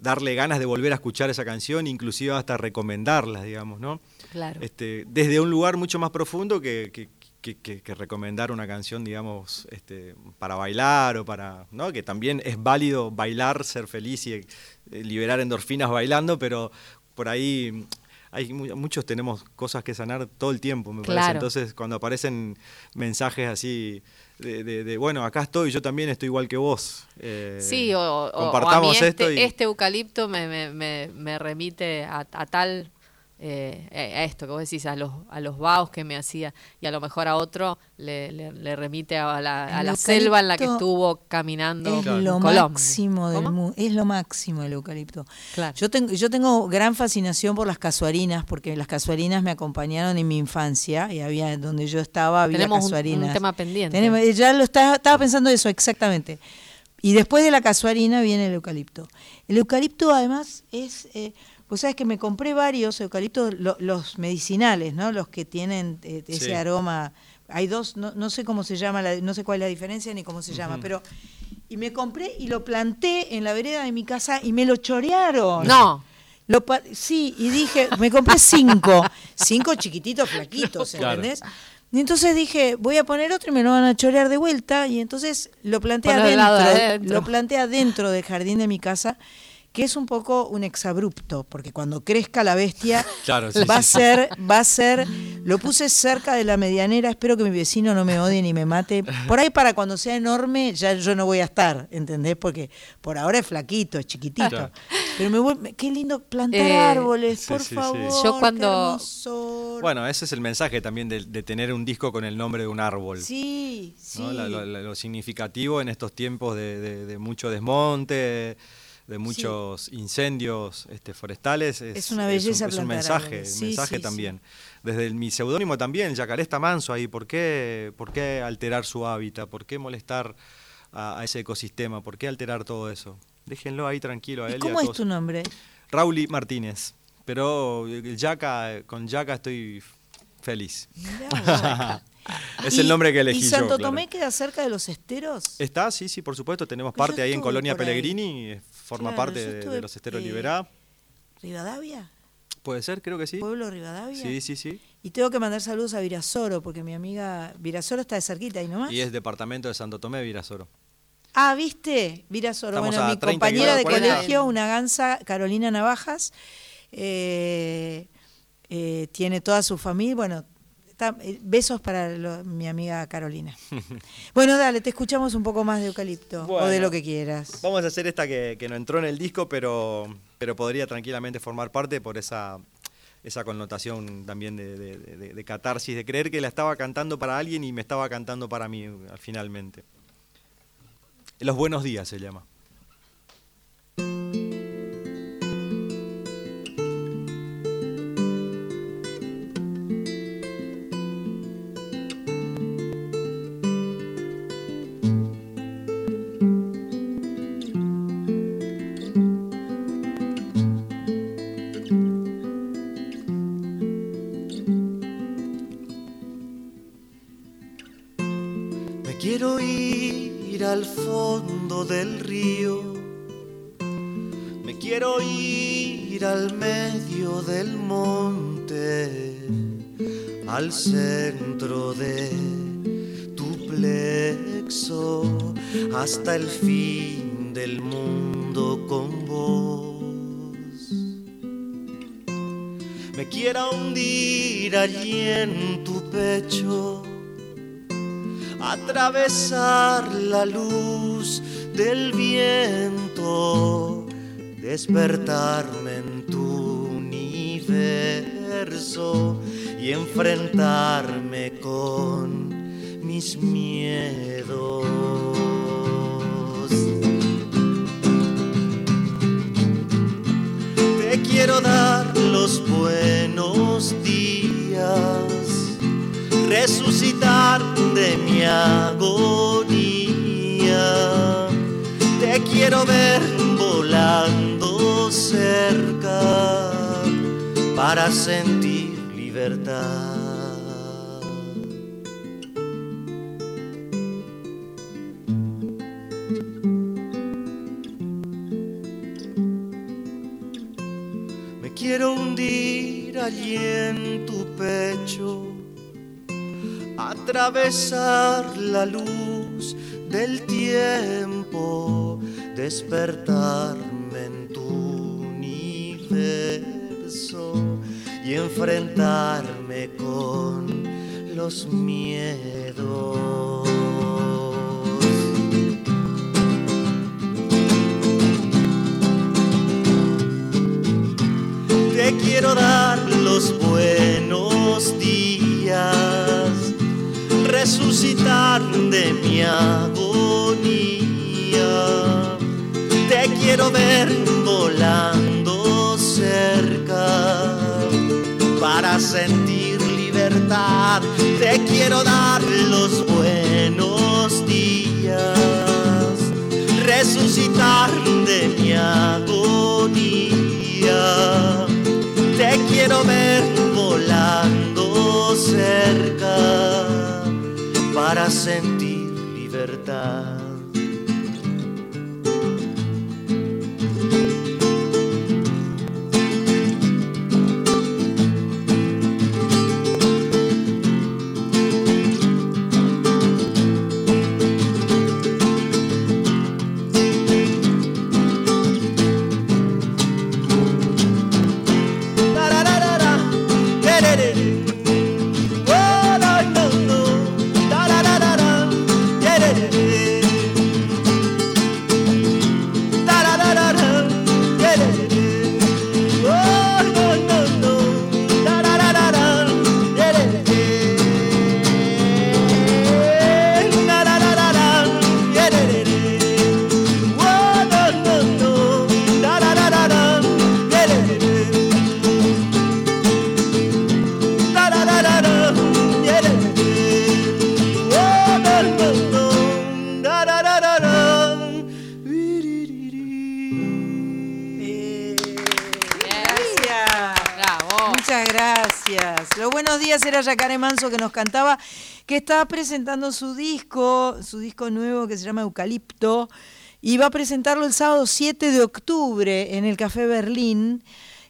darle ganas de volver a escuchar esa canción, inclusive hasta recomendarla, digamos, ¿no? Claro. Este, desde un lugar mucho más profundo que, que- que- que- que recomendar una canción, digamos, este, para bailar o para, ¿no? Que también es válido bailar, ser feliz y eh, liberar endorfinas bailando, pero por ahí hay mu- muchos tenemos cosas que sanar todo el tiempo, me parece. Entonces, cuando aparecen mensajes así de, de- de, bueno, acá estoy, yo también estoy igual que vos. eh, Sí, o, o- o a mí compartamos este, esto y este eucalipto me, me, me, me remite a, a tal, eh, a esto que vos decís, a los, a los vaos que me hacía, y a lo mejor a otro le, le, le remite a la, a El la selva en la que estuvo caminando Es lo Colombia. máximo del mundo. Es lo máximo el eucalipto. Claro. Yo tengo, yo tengo gran fascinación por las casuarinas, porque las casuarinas me acompañaron en mi infancia y había donde yo estaba había Tenemos un- un casuarinas. tema pendiente. Tenemos- ya lo estaba, estaba pensando eso exactamente. Y después de la casuarina viene el eucalipto. El eucalipto además es, eh, pues sabes que me compré varios eucaliptos, lo- los medicinales, ¿no? Los que tienen eh, ese Sí. aroma. Hay dos, no, no sé cómo se llama, la- no sé cuál es la diferencia ni cómo se llama, pero y me compré y lo planté en la vereda de mi casa y me lo chorearon. No. Lo sí, y dije, me compré cinco, cinco chiquititos, flaquitos, Claro. ¿entendés? Y entonces dije, voy a poner otro y me lo van a chorear de vuelta. Y entonces lo planté adentro, adentro. lo planté adentro del jardín de mi casa, que es un poco un exabrupto, porque cuando crezca la bestia Claro, sí, va a sí. ser, va a ser, lo puse cerca de la medianera, espero que mi vecino no me odie ni me mate. Por ahí para cuando sea enorme ya yo no voy a estar, ¿entendés? Porque por ahora es flaquito, es chiquitito. Claro. Pero me vuelve, qué lindo plantar Eh, árboles, sí, por sí, sí. favor. Yo cuando-. Bueno, ese es el mensaje también de, de tener un disco con el nombre de un árbol. Sí, sí. ¿no? La- lo, lo- lo significativo en estos tiempos de, de- de mucho desmonte, de muchos incendios este, forestales. Es, Es una belleza Es un, es un mensaje, Sí, mensaje sí, también. Desde el- mi seudónimo también, Yacaré está manso ahí. ¿Por qué, ¿Por qué alterar su hábitat? ¿Por qué molestar a, a ese ecosistema? ¿Por qué alterar todo eso? Déjenlo ahí tranquilo a él ¿Y y a cómo es tu nombre? Rauli Martínez. Pero el Yaca, con Yaca estoy feliz. es el ¿Y- nombre que elegí ¿Y yo. Santo claro. Tomé queda cerca de los esteros? Está, sí, sí, por supuesto. Tenemos Pues parte ahí en Colonia ahí. Forma Claro, parte de, de los esteros eh, Liberá. ¿Rivadavia? Puede ser, creo que sí. ¿Pueblo Rivadavia? Sí, sí, sí. Y tengo que mandar saludos a Virasoro, porque mi amiga Virasoro está de cerquita ahí nomás. Y es departamento de Santo Tomé, Virasoro. Ah, ¿viste? Virasoro. Bueno, mi 30 compañera de kilómetros, 40. colegio, una gansa, Carolina Navajas, eh, eh, tiene toda su familia. Bueno, está- eh, besos para lo- mi amiga Carolina. Bueno, dale, te escuchamos un poco más de eucalipto o de lo que quieras. Vamos a hacer esta que, que no entró en el disco, pero, pero podría tranquilamente formar parte por esa, esa connotación también de, de- de- de catarsis, de creer que la estaba cantando para alguien y me estaba cantando para mí finalmente. Los buenos días se llama. Ir al medio del monte, al centro de tu plexo, hasta el fin del mundo con vos. Me quiero hundir allí en tu pecho atravesar la luz del viento, despertarme en tu universo y enfrentarme con mis miedos. Te quiero dar los buenos días, resucitar de mi agonía. Te quiero ver volando cerca para sentir libertad. Me quiero hundir allí en tu pecho, atravesar la luz del tiempo, despertarme en tu universo y enfrentarme con los miedos. Te quiero dar los buenos días, resucitar de mi agonía. Quiero ver volando cerca para sentir libertad. Te quiero dar los buenos días, resucitar de mi agonía. Te quiero ver volando cerca para sentir libertad. Cantaba, que está presentando su disco, su disco nuevo que se llama Eucalipto, y va a presentarlo el sábado 7 de octubre en el Café Berlín.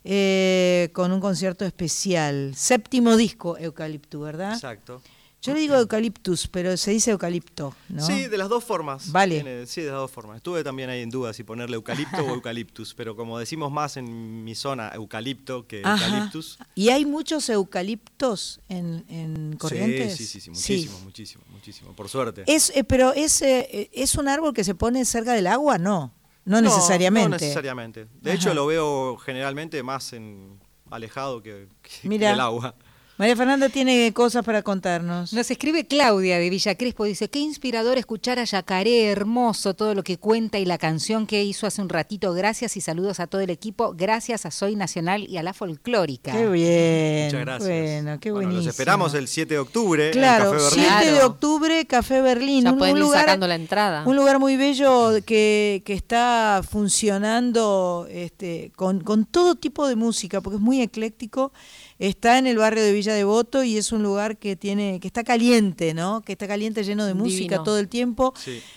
eh, con un concierto especial. Séptimo disco, Eucalipto, ¿verdad? Exacto. Yo le digo eucaliptus, pero se dice eucalipto, ¿no? Sí, de las dos formas. Vale. Tiene- sí, de las dos formas. Estuve también ahí en duda si ponerle eucalipto o eucaliptus, pero como decimos más en mi zona eucalipto que Ajá. eucaliptus. ¿Y hay muchos eucaliptos en, en Corrientes? Sí, sí, sí, sí, muchísimo, muchísimo, muchísimo, por suerte. Es, eh, pero es, eh, ¿es un árbol que se pone cerca del agua? No, no, necesariamente. No necesariamente. De Ajá. hecho, lo veo generalmente más en alejado que, que Mira. del agua. María Fernanda tiene cosas para contarnos. Nos escribe Claudia de Villa Crespo, dice, qué inspirador escuchar a Yacaré, hermoso todo lo que cuenta y la canción que hizo hace un ratito. Gracias y saludos a todo el equipo, gracias a Soy Nacional y a la Folclórica. Qué bien. Muchas gracias. Bueno, qué Bueno, buenísimo. los esperamos el 7 de octubre Claro, en el Café Berlín. 7 de octubre, Café Berlín. Ya un, pueden un ir lugar, sacando la entrada. Un lugar muy bello que, que está funcionando este, con, con todo tipo de música, porque es muy ecléctico. Está en el barrio de Villa Devoto y es un lugar que tiene, que está caliente, ¿no? Que está caliente, lleno de música Divino. todo el tiempo.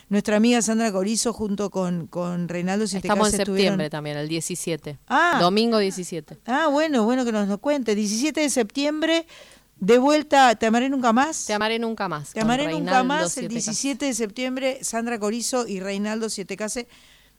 Nuestra amiga Sandra Corizo junto con, con Reinaldo Estamos en septiembre estuvieron- también, el 17. Ah. Domingo 17. Ah, bueno, bueno que nos lo cuente. 17 de septiembre, de vuelta, ¿te amaré nunca más? Te amaré nunca más. Te amaré nunca Reinaldo más el Sietecase. 17 de septiembre, Sandra Corizo y Reinaldo Sietecase.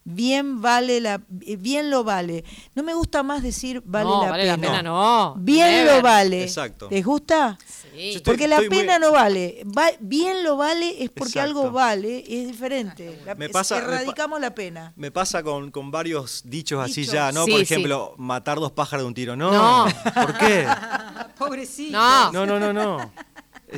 Bien vale la, eh, bien lo vale. No me gusta más decir vale, No, la, vale pena. la pena, no. Bien Never. lo vale. Exacto. ¿Les gusta? Sí. Estoy- porque la muy- pena no vale. Va- bien lo vale es porque Exacto. algo vale, es diferente. La- Me es- pasa- me pa- erradicamos la pena. Me pasa con, con varios dichos así Dichos. ya, ¿no? Sí, Por sí. ejemplo, matar dos pájaros de un tiro. No. No. ¿Por qué? Pobrecito. No. No, no, no, no.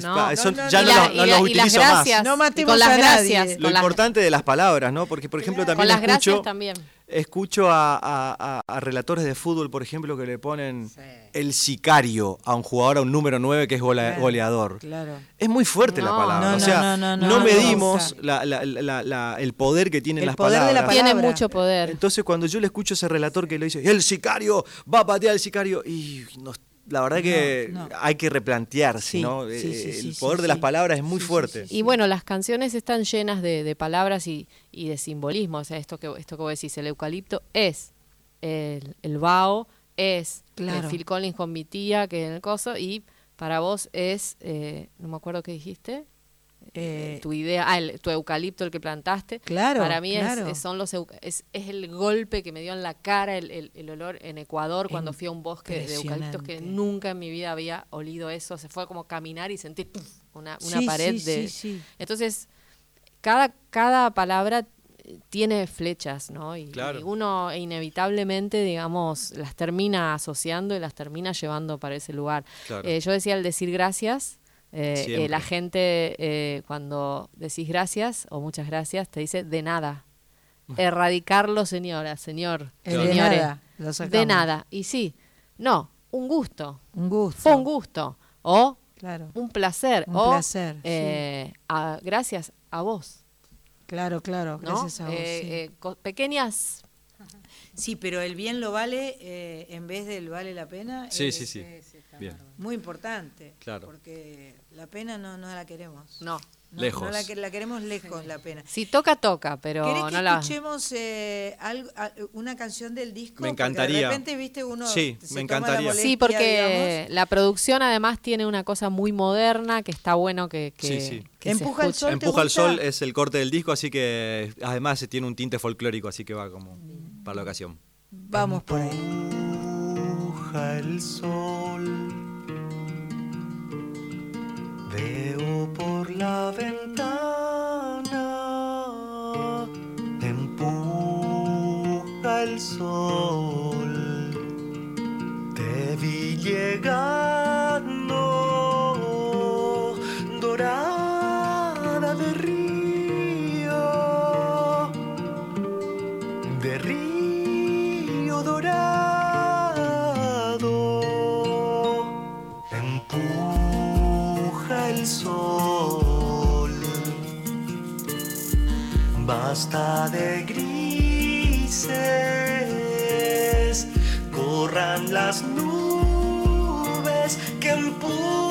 No. pa- eso No, no, ya no. lo- la- la- los utilizo gracias. más. No matemos con las a nadie. gracias. Lo las- importante de las palabras, ¿no? Porque, por ejemplo, también con las escucho gracias también. Escucho a, a- a- a relatores de fútbol, por ejemplo, que le ponen el sicario a un jugador, a un número 9 que es gola- goleador. Claro. Es muy fuerte la palabra. no, o sea, no, no, no, no, no, medimos no. la- la- la- la- el poder que tienen El las poder de la palabras. Tiene mucho poder. Entonces, cuando yo le escucho a ese relator que le dice, el sicario va a patear al sicario, y no- la verdad que No, hay que replantearse, Sí, ¿no? sí, Eh, sí, el sí, poder sí, de las palabras es muy fuerte. Y bueno, las canciones están llenas de, de palabras y, y de simbolismo. O sea, esto que, esto que vos decís, el eucalipto es el, el vaho, es Claro. el Phil Collins con mi tía, que en el coso, y para vos es, eh, no me acuerdo qué dijiste, Eh, tu idea, ah, el- tu eucalipto el que plantaste. Claro, Para mí es- claro. es, son los es, es el golpe que me dio en la cara el, el- el olor en Ecuador cuando fui a un bosque de eucaliptos que nunca en mi vida había olido eso. Se fue como caminar y sentir una, una Sí, pared sí, de. sí, sí. Entonces, cada, cada palabra eh, tiene flechas, ¿no? Y, Claro. y uno inevitablemente, digamos, las termina asociando y las termina llevando para ese lugar. Claro. Eh, yo decía el decir gracias. Eh, eh, la gente eh, cuando decís gracias o muchas gracias te dice de nada. Erradicarlo, señora, señor, El de señores. nada, de nada. Y sí, no, un gusto. Un gusto. Fue un gusto. O Claro. un placer. Un o placer, eh, a- gracias a vos. Claro, claro, ¿no? gracias a vos. Eh, sí. eh, pequeñas Sí, pero el bien lo vale eh, en vez del vale la pena. Sí, es, sí, sí. Bien. Muy importante. Claro. Porque la pena no, no la queremos. No. No, Lejos. no la, que- la queremos lejos, la pena. Si toca, toca, pero ¿Querés que no la. escuchemos eh, algo- una canción del disco? Me Porque encantaría. de repente, viste, uno Sí, se me toma la encantaría. molestia, Sí, porque digamos. la producción además tiene una cosa muy moderna que está bueno que, que, Sí, sí. que se Empuja el escuche. sol. ¿te Empuja al sol es el corte del disco, así que además se tiene un tinte folclórico, así que va como para la ocasión. Vamos por ahí. Empuja el sol. Veo por la ventana. Empuja el sol. Te vi llegando. De grises, corran las nubes que empuja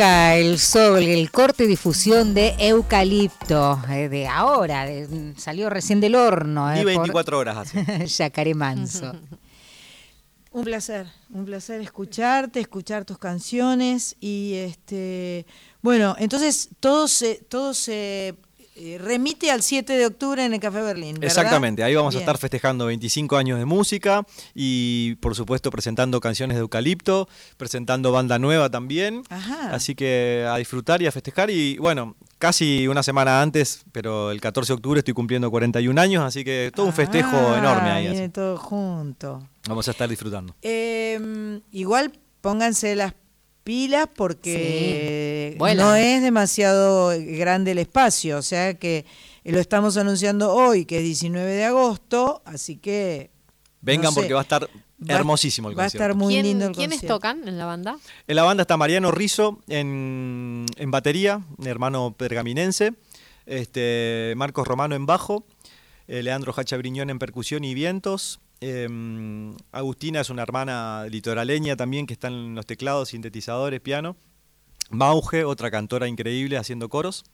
El sol, el corte y difusión de eucalipto, eh, de ahora, de- salió recién del horno. Y eh, por 24 horas hace. Yacaré Manso. Un placer, un placer escucharte, escuchar tus canciones y este, bueno, entonces todo se, todo se eh, remite al 7 de octubre en el Café Berlín. ¿verdad? Exactamente, ahí vamos Bien. a estar festejando 25 años de música y por supuesto presentando canciones de Eucalipto, presentando banda nueva también. Ajá. Así que a disfrutar y a festejar y bueno, casi una semana antes, pero el 14 de octubre estoy cumpliendo 41 años, así que todo un festejo Ah, enorme ahí. Viene así. todo junto. Vamos a estar disfrutando. Eh, igual pónganse las pilas porque Sí, no es demasiado grande el espacio, o sea que lo estamos anunciando hoy, que es 19 de agosto, así que... Vengan no sé, porque va a estar va- hermosísimo el va a concierto. estar muy ¿Quién- lindo el ¿Quiénes concierto. tocan en la banda? En la banda está Mariano Rizzo en, en batería, hermano pergaminense, este, Marcos Romano en bajo, eh, Leandro Hacha Briñón en percusión y vientos, eh, Agustina es una hermana litoraleña también que está en los teclados, sintetizadores, piano, Mauge, otra cantora increíble haciendo coros,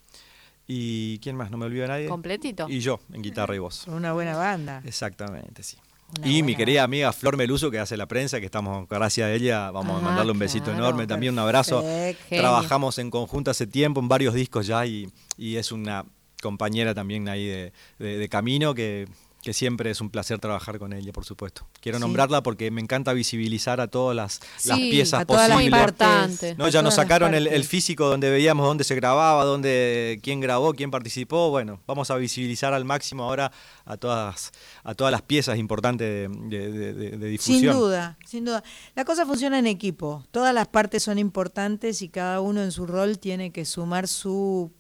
y ¿quién más? No me olvido de nadie. ¿Completito? Y yo, en guitarra y voz. Una buena banda. Exactamente, sí. Una y mi querida amiga Flor Meluso, que hace la prensa, que estamos, gracias a ella, vamos a mandarle un besito claro, enorme, también un abrazo. perfecto. Trabajamos en conjunto hace tiempo en varios discos ya y, y es una compañera también ahí de, de- de camino que, que siempre es un placer trabajar con ella, por supuesto. Quiero Sí. nombrarla porque me encanta visibilizar a todas las, las piezas a todas las posibles. importante. No, ya nos las sacaron el, físico donde veíamos dónde se grababa, dónde, quién grabó, quién participó. Bueno, vamos a visibilizar al máximo ahora a todas, a todas las piezas importantes de, de- de- de difusión. Sin duda, sin duda. La cosa funciona en equipo. Todas las partes son importantes y cada uno en su rol tiene que sumar su,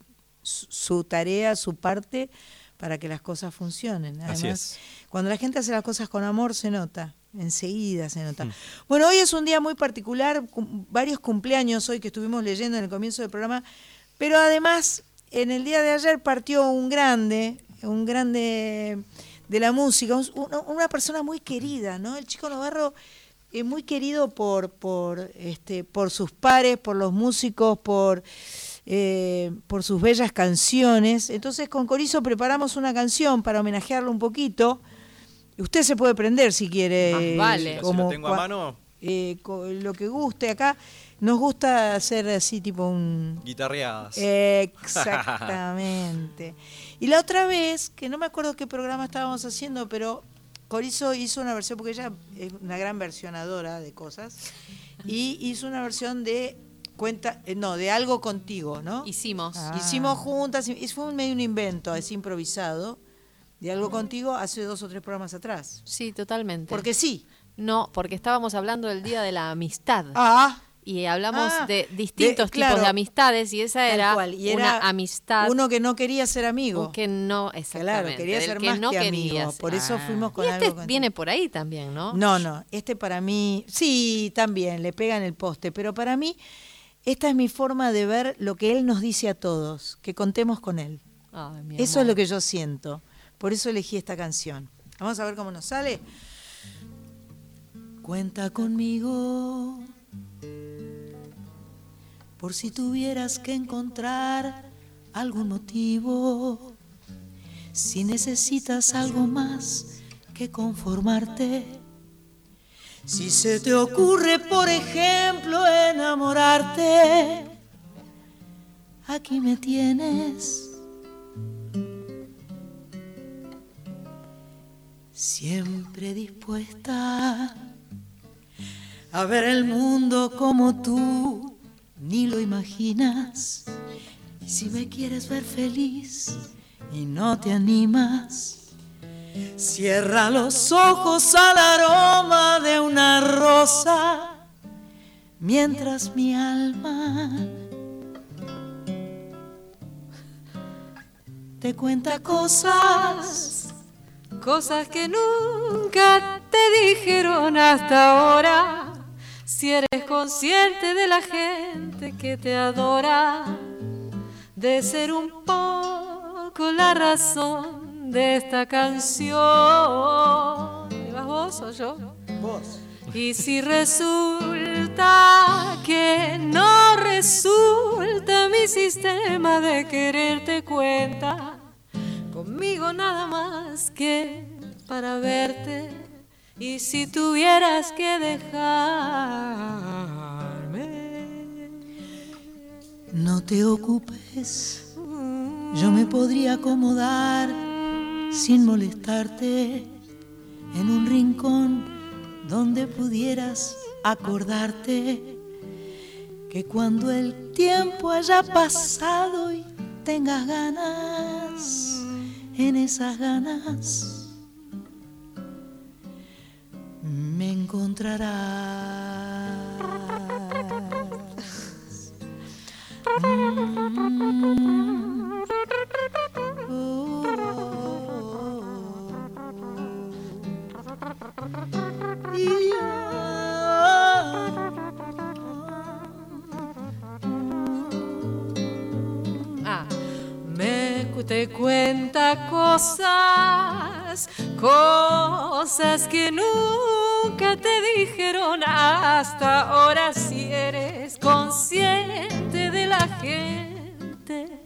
su, su tarea, su parte, para que las cosas funcionen. Además, Así es. cuando la gente hace las cosas con amor, se nota. Enseguida se nota. Mm. Bueno, hoy es un día muy particular, varios cumpleaños hoy que estuvimos leyendo en el comienzo del programa, pero además en el día de ayer partió un grande, un grande de la música, un- una, una persona muy querida, ¿no? El chico Navarro es muy querido por, por, este, por sus pares, por los músicos, por, eh, por sus bellas canciones. Entonces con Corizo preparamos una canción para homenajearlo un poquito. Usted se puede prender si quiere. Más vale. Si lo tengo a mano, eh, lo que guste acá. Nos gusta hacer así tipo un... guitarreadas. Exactamente. y la otra vez, que no me acuerdo qué programa estábamos haciendo, pero Corizo hizo una versión, porque ella es una gran versionadora de cosas, y hizo una versión de cuenta, eh, no, de algo contigo, ¿no? Hicimos. Hicimos juntas, y fue un medio un invento, es improvisado, de algo contigo hace dos o tres programas atrás. Sí, totalmente. Porque sí. No, porque estábamos hablando del Día de la Amistad. Ah. Y hablamos Ah, de distintos de- claro. tipos de amistades y esa Tal era, cual, y una era amistad. Uno que no quería ser amigo. que no, exactamente. Claro, quería ser que más no que amigo. Por eso Ah. fuimos con y este algo viene por ahí también, ¿no? No, no, este para mí, sí, también, le pegan el poste, pero para mí esta es mi forma de ver lo que él nos dice a todos, que contemos con él. Ay, Eso es lo que yo siento, por eso elegí esta canción. Vamos a ver cómo nos sale. Cuenta conmigo, por si tuvieras que encontrar algún motivo, si necesitas algo más que conformarte. Si se te ocurre, por ejemplo, enamorarte, aquí me tienes. Siempre dispuesta a ver el mundo como tú ni lo imaginas. Y si me quieres ver feliz y no te animas, Cierra los ojos al aroma de una rosa mientras mi alma te cuenta cosas. Cosas que nunca te dijeron hasta ahora. Si eres consciente de la gente que te adora, de ser un poco la razón de esta canción. ¿Y vas vos o yo? Vos. Y si resulta que no resulta mi sistema de quererte cuenta, conmigo nada más que para verte. Y si tuvieras que dejarme, No te ocupes, yo me podría acomodar sin molestarte en un rincón donde pudieras acordarte que cuando el tiempo haya pasado y tengas ganas, en esas ganas me encontrarás. Mm. Ah, me te cuenta cosas, cosas que nunca te dijeron. Hasta ahora si eres consciente de la gente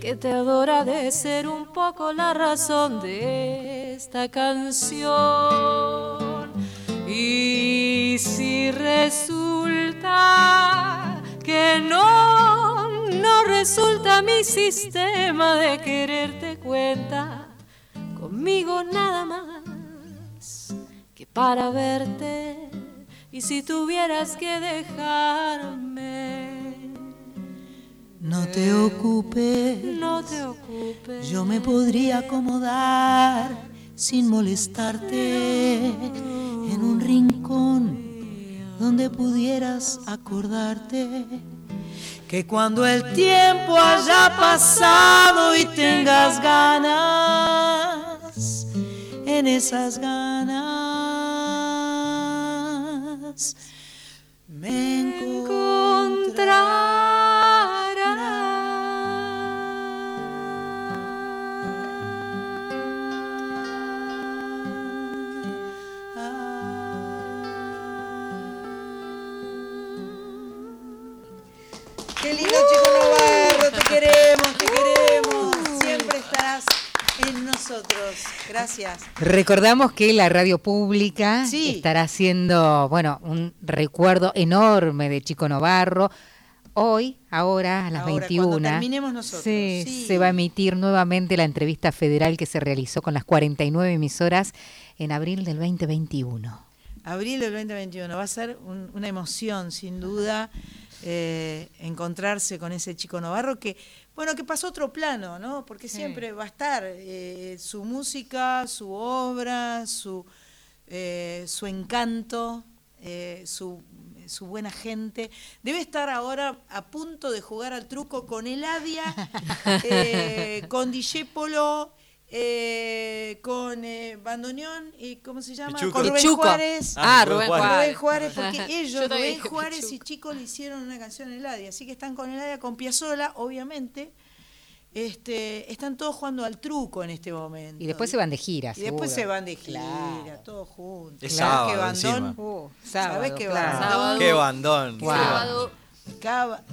que te adora de ser un poco la razón de esta canción. Y si resulta que no, no resulta mi sistema de quererte cuenta, conmigo nada más que para verte. Y si tuvieras que dejarme, No te ocupes, no te ocupes. yo me podría acomodar sin molestarte en un rincón donde pudieras acordarte que cuando el tiempo haya pasado y tengas ganas, en esas ganas me Qué chico Navarro, te queremos, te queremos. Siempre estarás en nosotros. Gracias. Recordamos que la radio pública Sí. estará haciendo, bueno, un recuerdo enorme de Chico Novarro. Hoy, ahora, a las Ahora, 21, cuando terminemos nosotros, sí, sí. se va a emitir nuevamente la entrevista federal que se realizó con las 49 emisoras en abril del 2021. Abril del 2021 va a ser un- una emoción, sin duda, eh, encontrarse con ese chico Navarro que, bueno, que pasó otro plano, ¿no? Porque siempre va a estar eh, su música, su obra, su, eh, su encanto, su, su buena gente. Debe estar ahora a punto de jugar al truco con Eladia, con Dijépolo. Eh, con eh, Bandoneón y ¿cómo se llama? Pichuco. Con Rubén Pichuco. Juárez. Ah, Rubén Juárez. Rubén Juárez, porque ellos, Rubén Juárez Pichuco. y Chico le hicieron una canción en Eladia, así que están con Eladia, con Piazzola, obviamente. Este, están todos jugando al truco en este momento. Y después se van de gira, Y después se van de gira, Claro. todos juntos. Es ¿Sabes sábado qué bandón? Uh, ¿Sabes sábado, qué claro. bandón? Qué bandón. qué Sábado.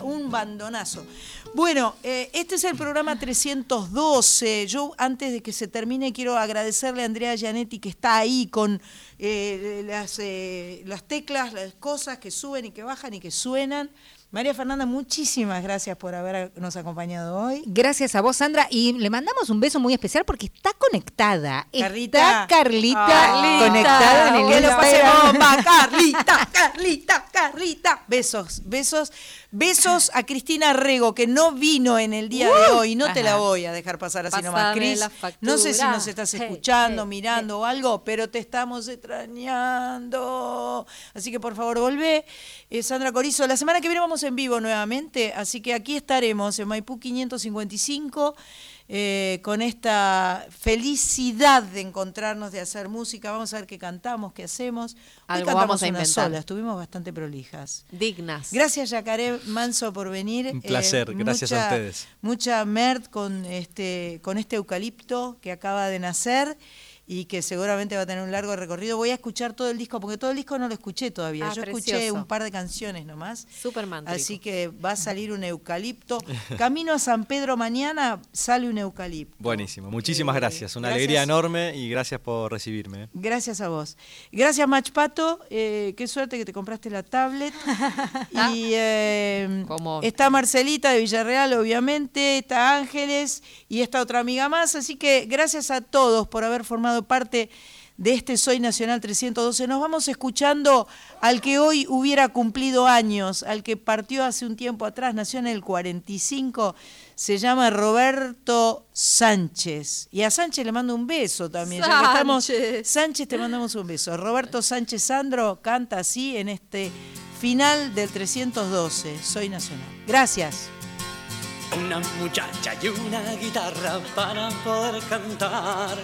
Un bandonazo. Bueno, eh, este es el programa 312. Yo antes de que se termine quiero agradecerle a Andrea Gianetti que está ahí con eh, las, eh, las teclas, las cosas que suben y que bajan y que suenan. María Fernanda, muchísimas gracias por habernos acompañado hoy. Gracias a vos, Sandra. Y le mandamos un beso muy especial porque está conectada. Carlita. Está Carlita, Carlita. conectada en el Que lo pase bomba, Carlita, Carlita, Carlita. Besos, besos, besos a Cristina Rego, que no vino en el día de Uh, hoy. No te la voy a dejar pasar así nomás, Pásame Cris. la No sé si nos estás escuchando, hey, mirando o algo, pero te estamos extrañando. Así que por favor, volvé. Eh, Sandra Corizo, la semana que viene vamos en vivo nuevamente, así que aquí estaremos en Maipú 555 eh, con esta felicidad de encontrarnos, de hacer música. Vamos a ver qué cantamos, qué hacemos. Hoy Algo cantamos vamos a una inventar. sola, estuvimos bastante prolijas. Dignas. Gracias, Yacaré Manso, por venir. Un placer, gracias a mucha- ustedes. Mucha merd con este, con este eucalipto que acaba de nacer. Y que seguramente va a tener un largo recorrido. Voy a escuchar todo el disco, porque todo el disco no lo escuché todavía. Ah, Yo escuché un par de canciones nomás. Superman. Así que va a salir un eucalipto. Camino a San Pedro mañana sale un eucalipto. Buenísimo, muchísimas Eh, gracias. Una gracias. alegría enorme y gracias por recibirme. ¿eh? Gracias a vos. Gracias, Machpato. Eh, qué suerte que te compraste la tablet. y eh, está Marcelita de Villarreal, obviamente. Está Ángeles y esta otra amiga más. Así que gracias a todos por haber formado parte de este Soy Nacional 312. Nos vamos escuchando al que hoy hubiera cumplido años, al que partió hace un tiempo atrás, nació en el 45, se llama Roberto Sánchez. Y a Sánchez le mando un beso también. ya que estamos- Sánchez, te mandamos un beso. Roberto Sánchez Sandro canta así en este final del 312, Soy Nacional. Gracias. Una muchacha y una guitarra para poder cantar.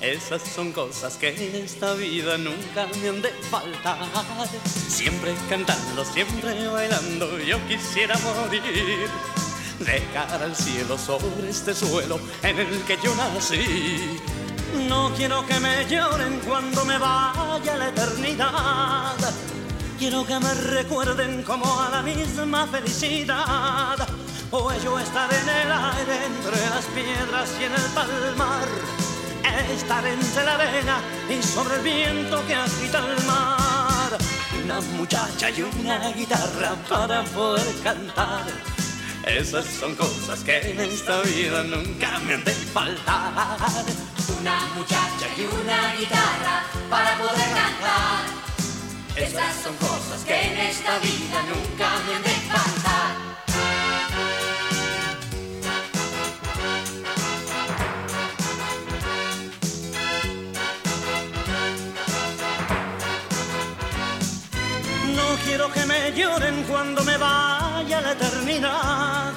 Esas son cosas que en esta vida nunca me han de faltar. Siempre cantando, siempre bailando, yo quisiera morir. De cara al cielo sobre este suelo en el que yo nací. No quiero que me lloren cuando me vaya la eternidad. Quiero que me recuerden como a la misma felicidad. O yo estar en el aire entre las piedras y en el palmar. Estar entre la arena y sobre el viento que agita el mar. Una muchacha y una guitarra para poder cantar. Esas son cosas que en esta vida nunca me han de faltar. Una muchacha y una guitarra para poder cantar. Esas son cosas que en esta vida nunca me han de faltar. Que me lloren cuando me vaya la eternidad.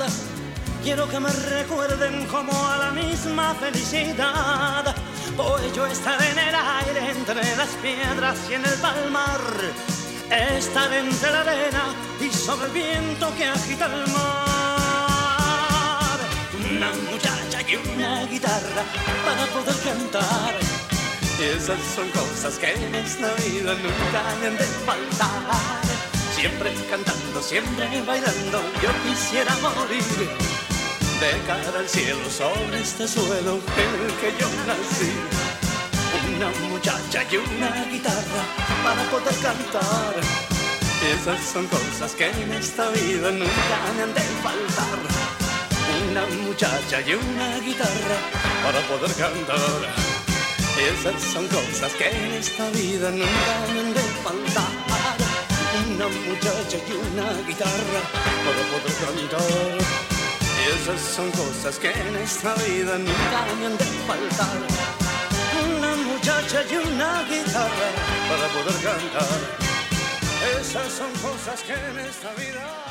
Quiero que me recuerden como a la misma felicidad. Hoy yo estaré en el aire entre las piedras y en el palmar. Estar entre la arena y sobre el viento que agita el mar. Una muchacha y una guitarra para poder cantar. Esas son cosas que en esta vida nunca han de faltar. Siempre cantando, siempre bailando, yo quisiera morir. De cara al cielo sobre este suelo en el que yo nací. Una muchacha y una guitarra para poder cantar. Esas son cosas que en esta vida nunca me han de faltar. Una muchacha y una guitarra para poder cantar. Esas son cosas que en esta vida nunca me han de faltar. Una muchacha y una guitarra para poder cantar. Esas son cosas que en esta vida nunca me han de faltar. Una muchacha y una guitarra para poder cantar. Esas son cosas que en esta vida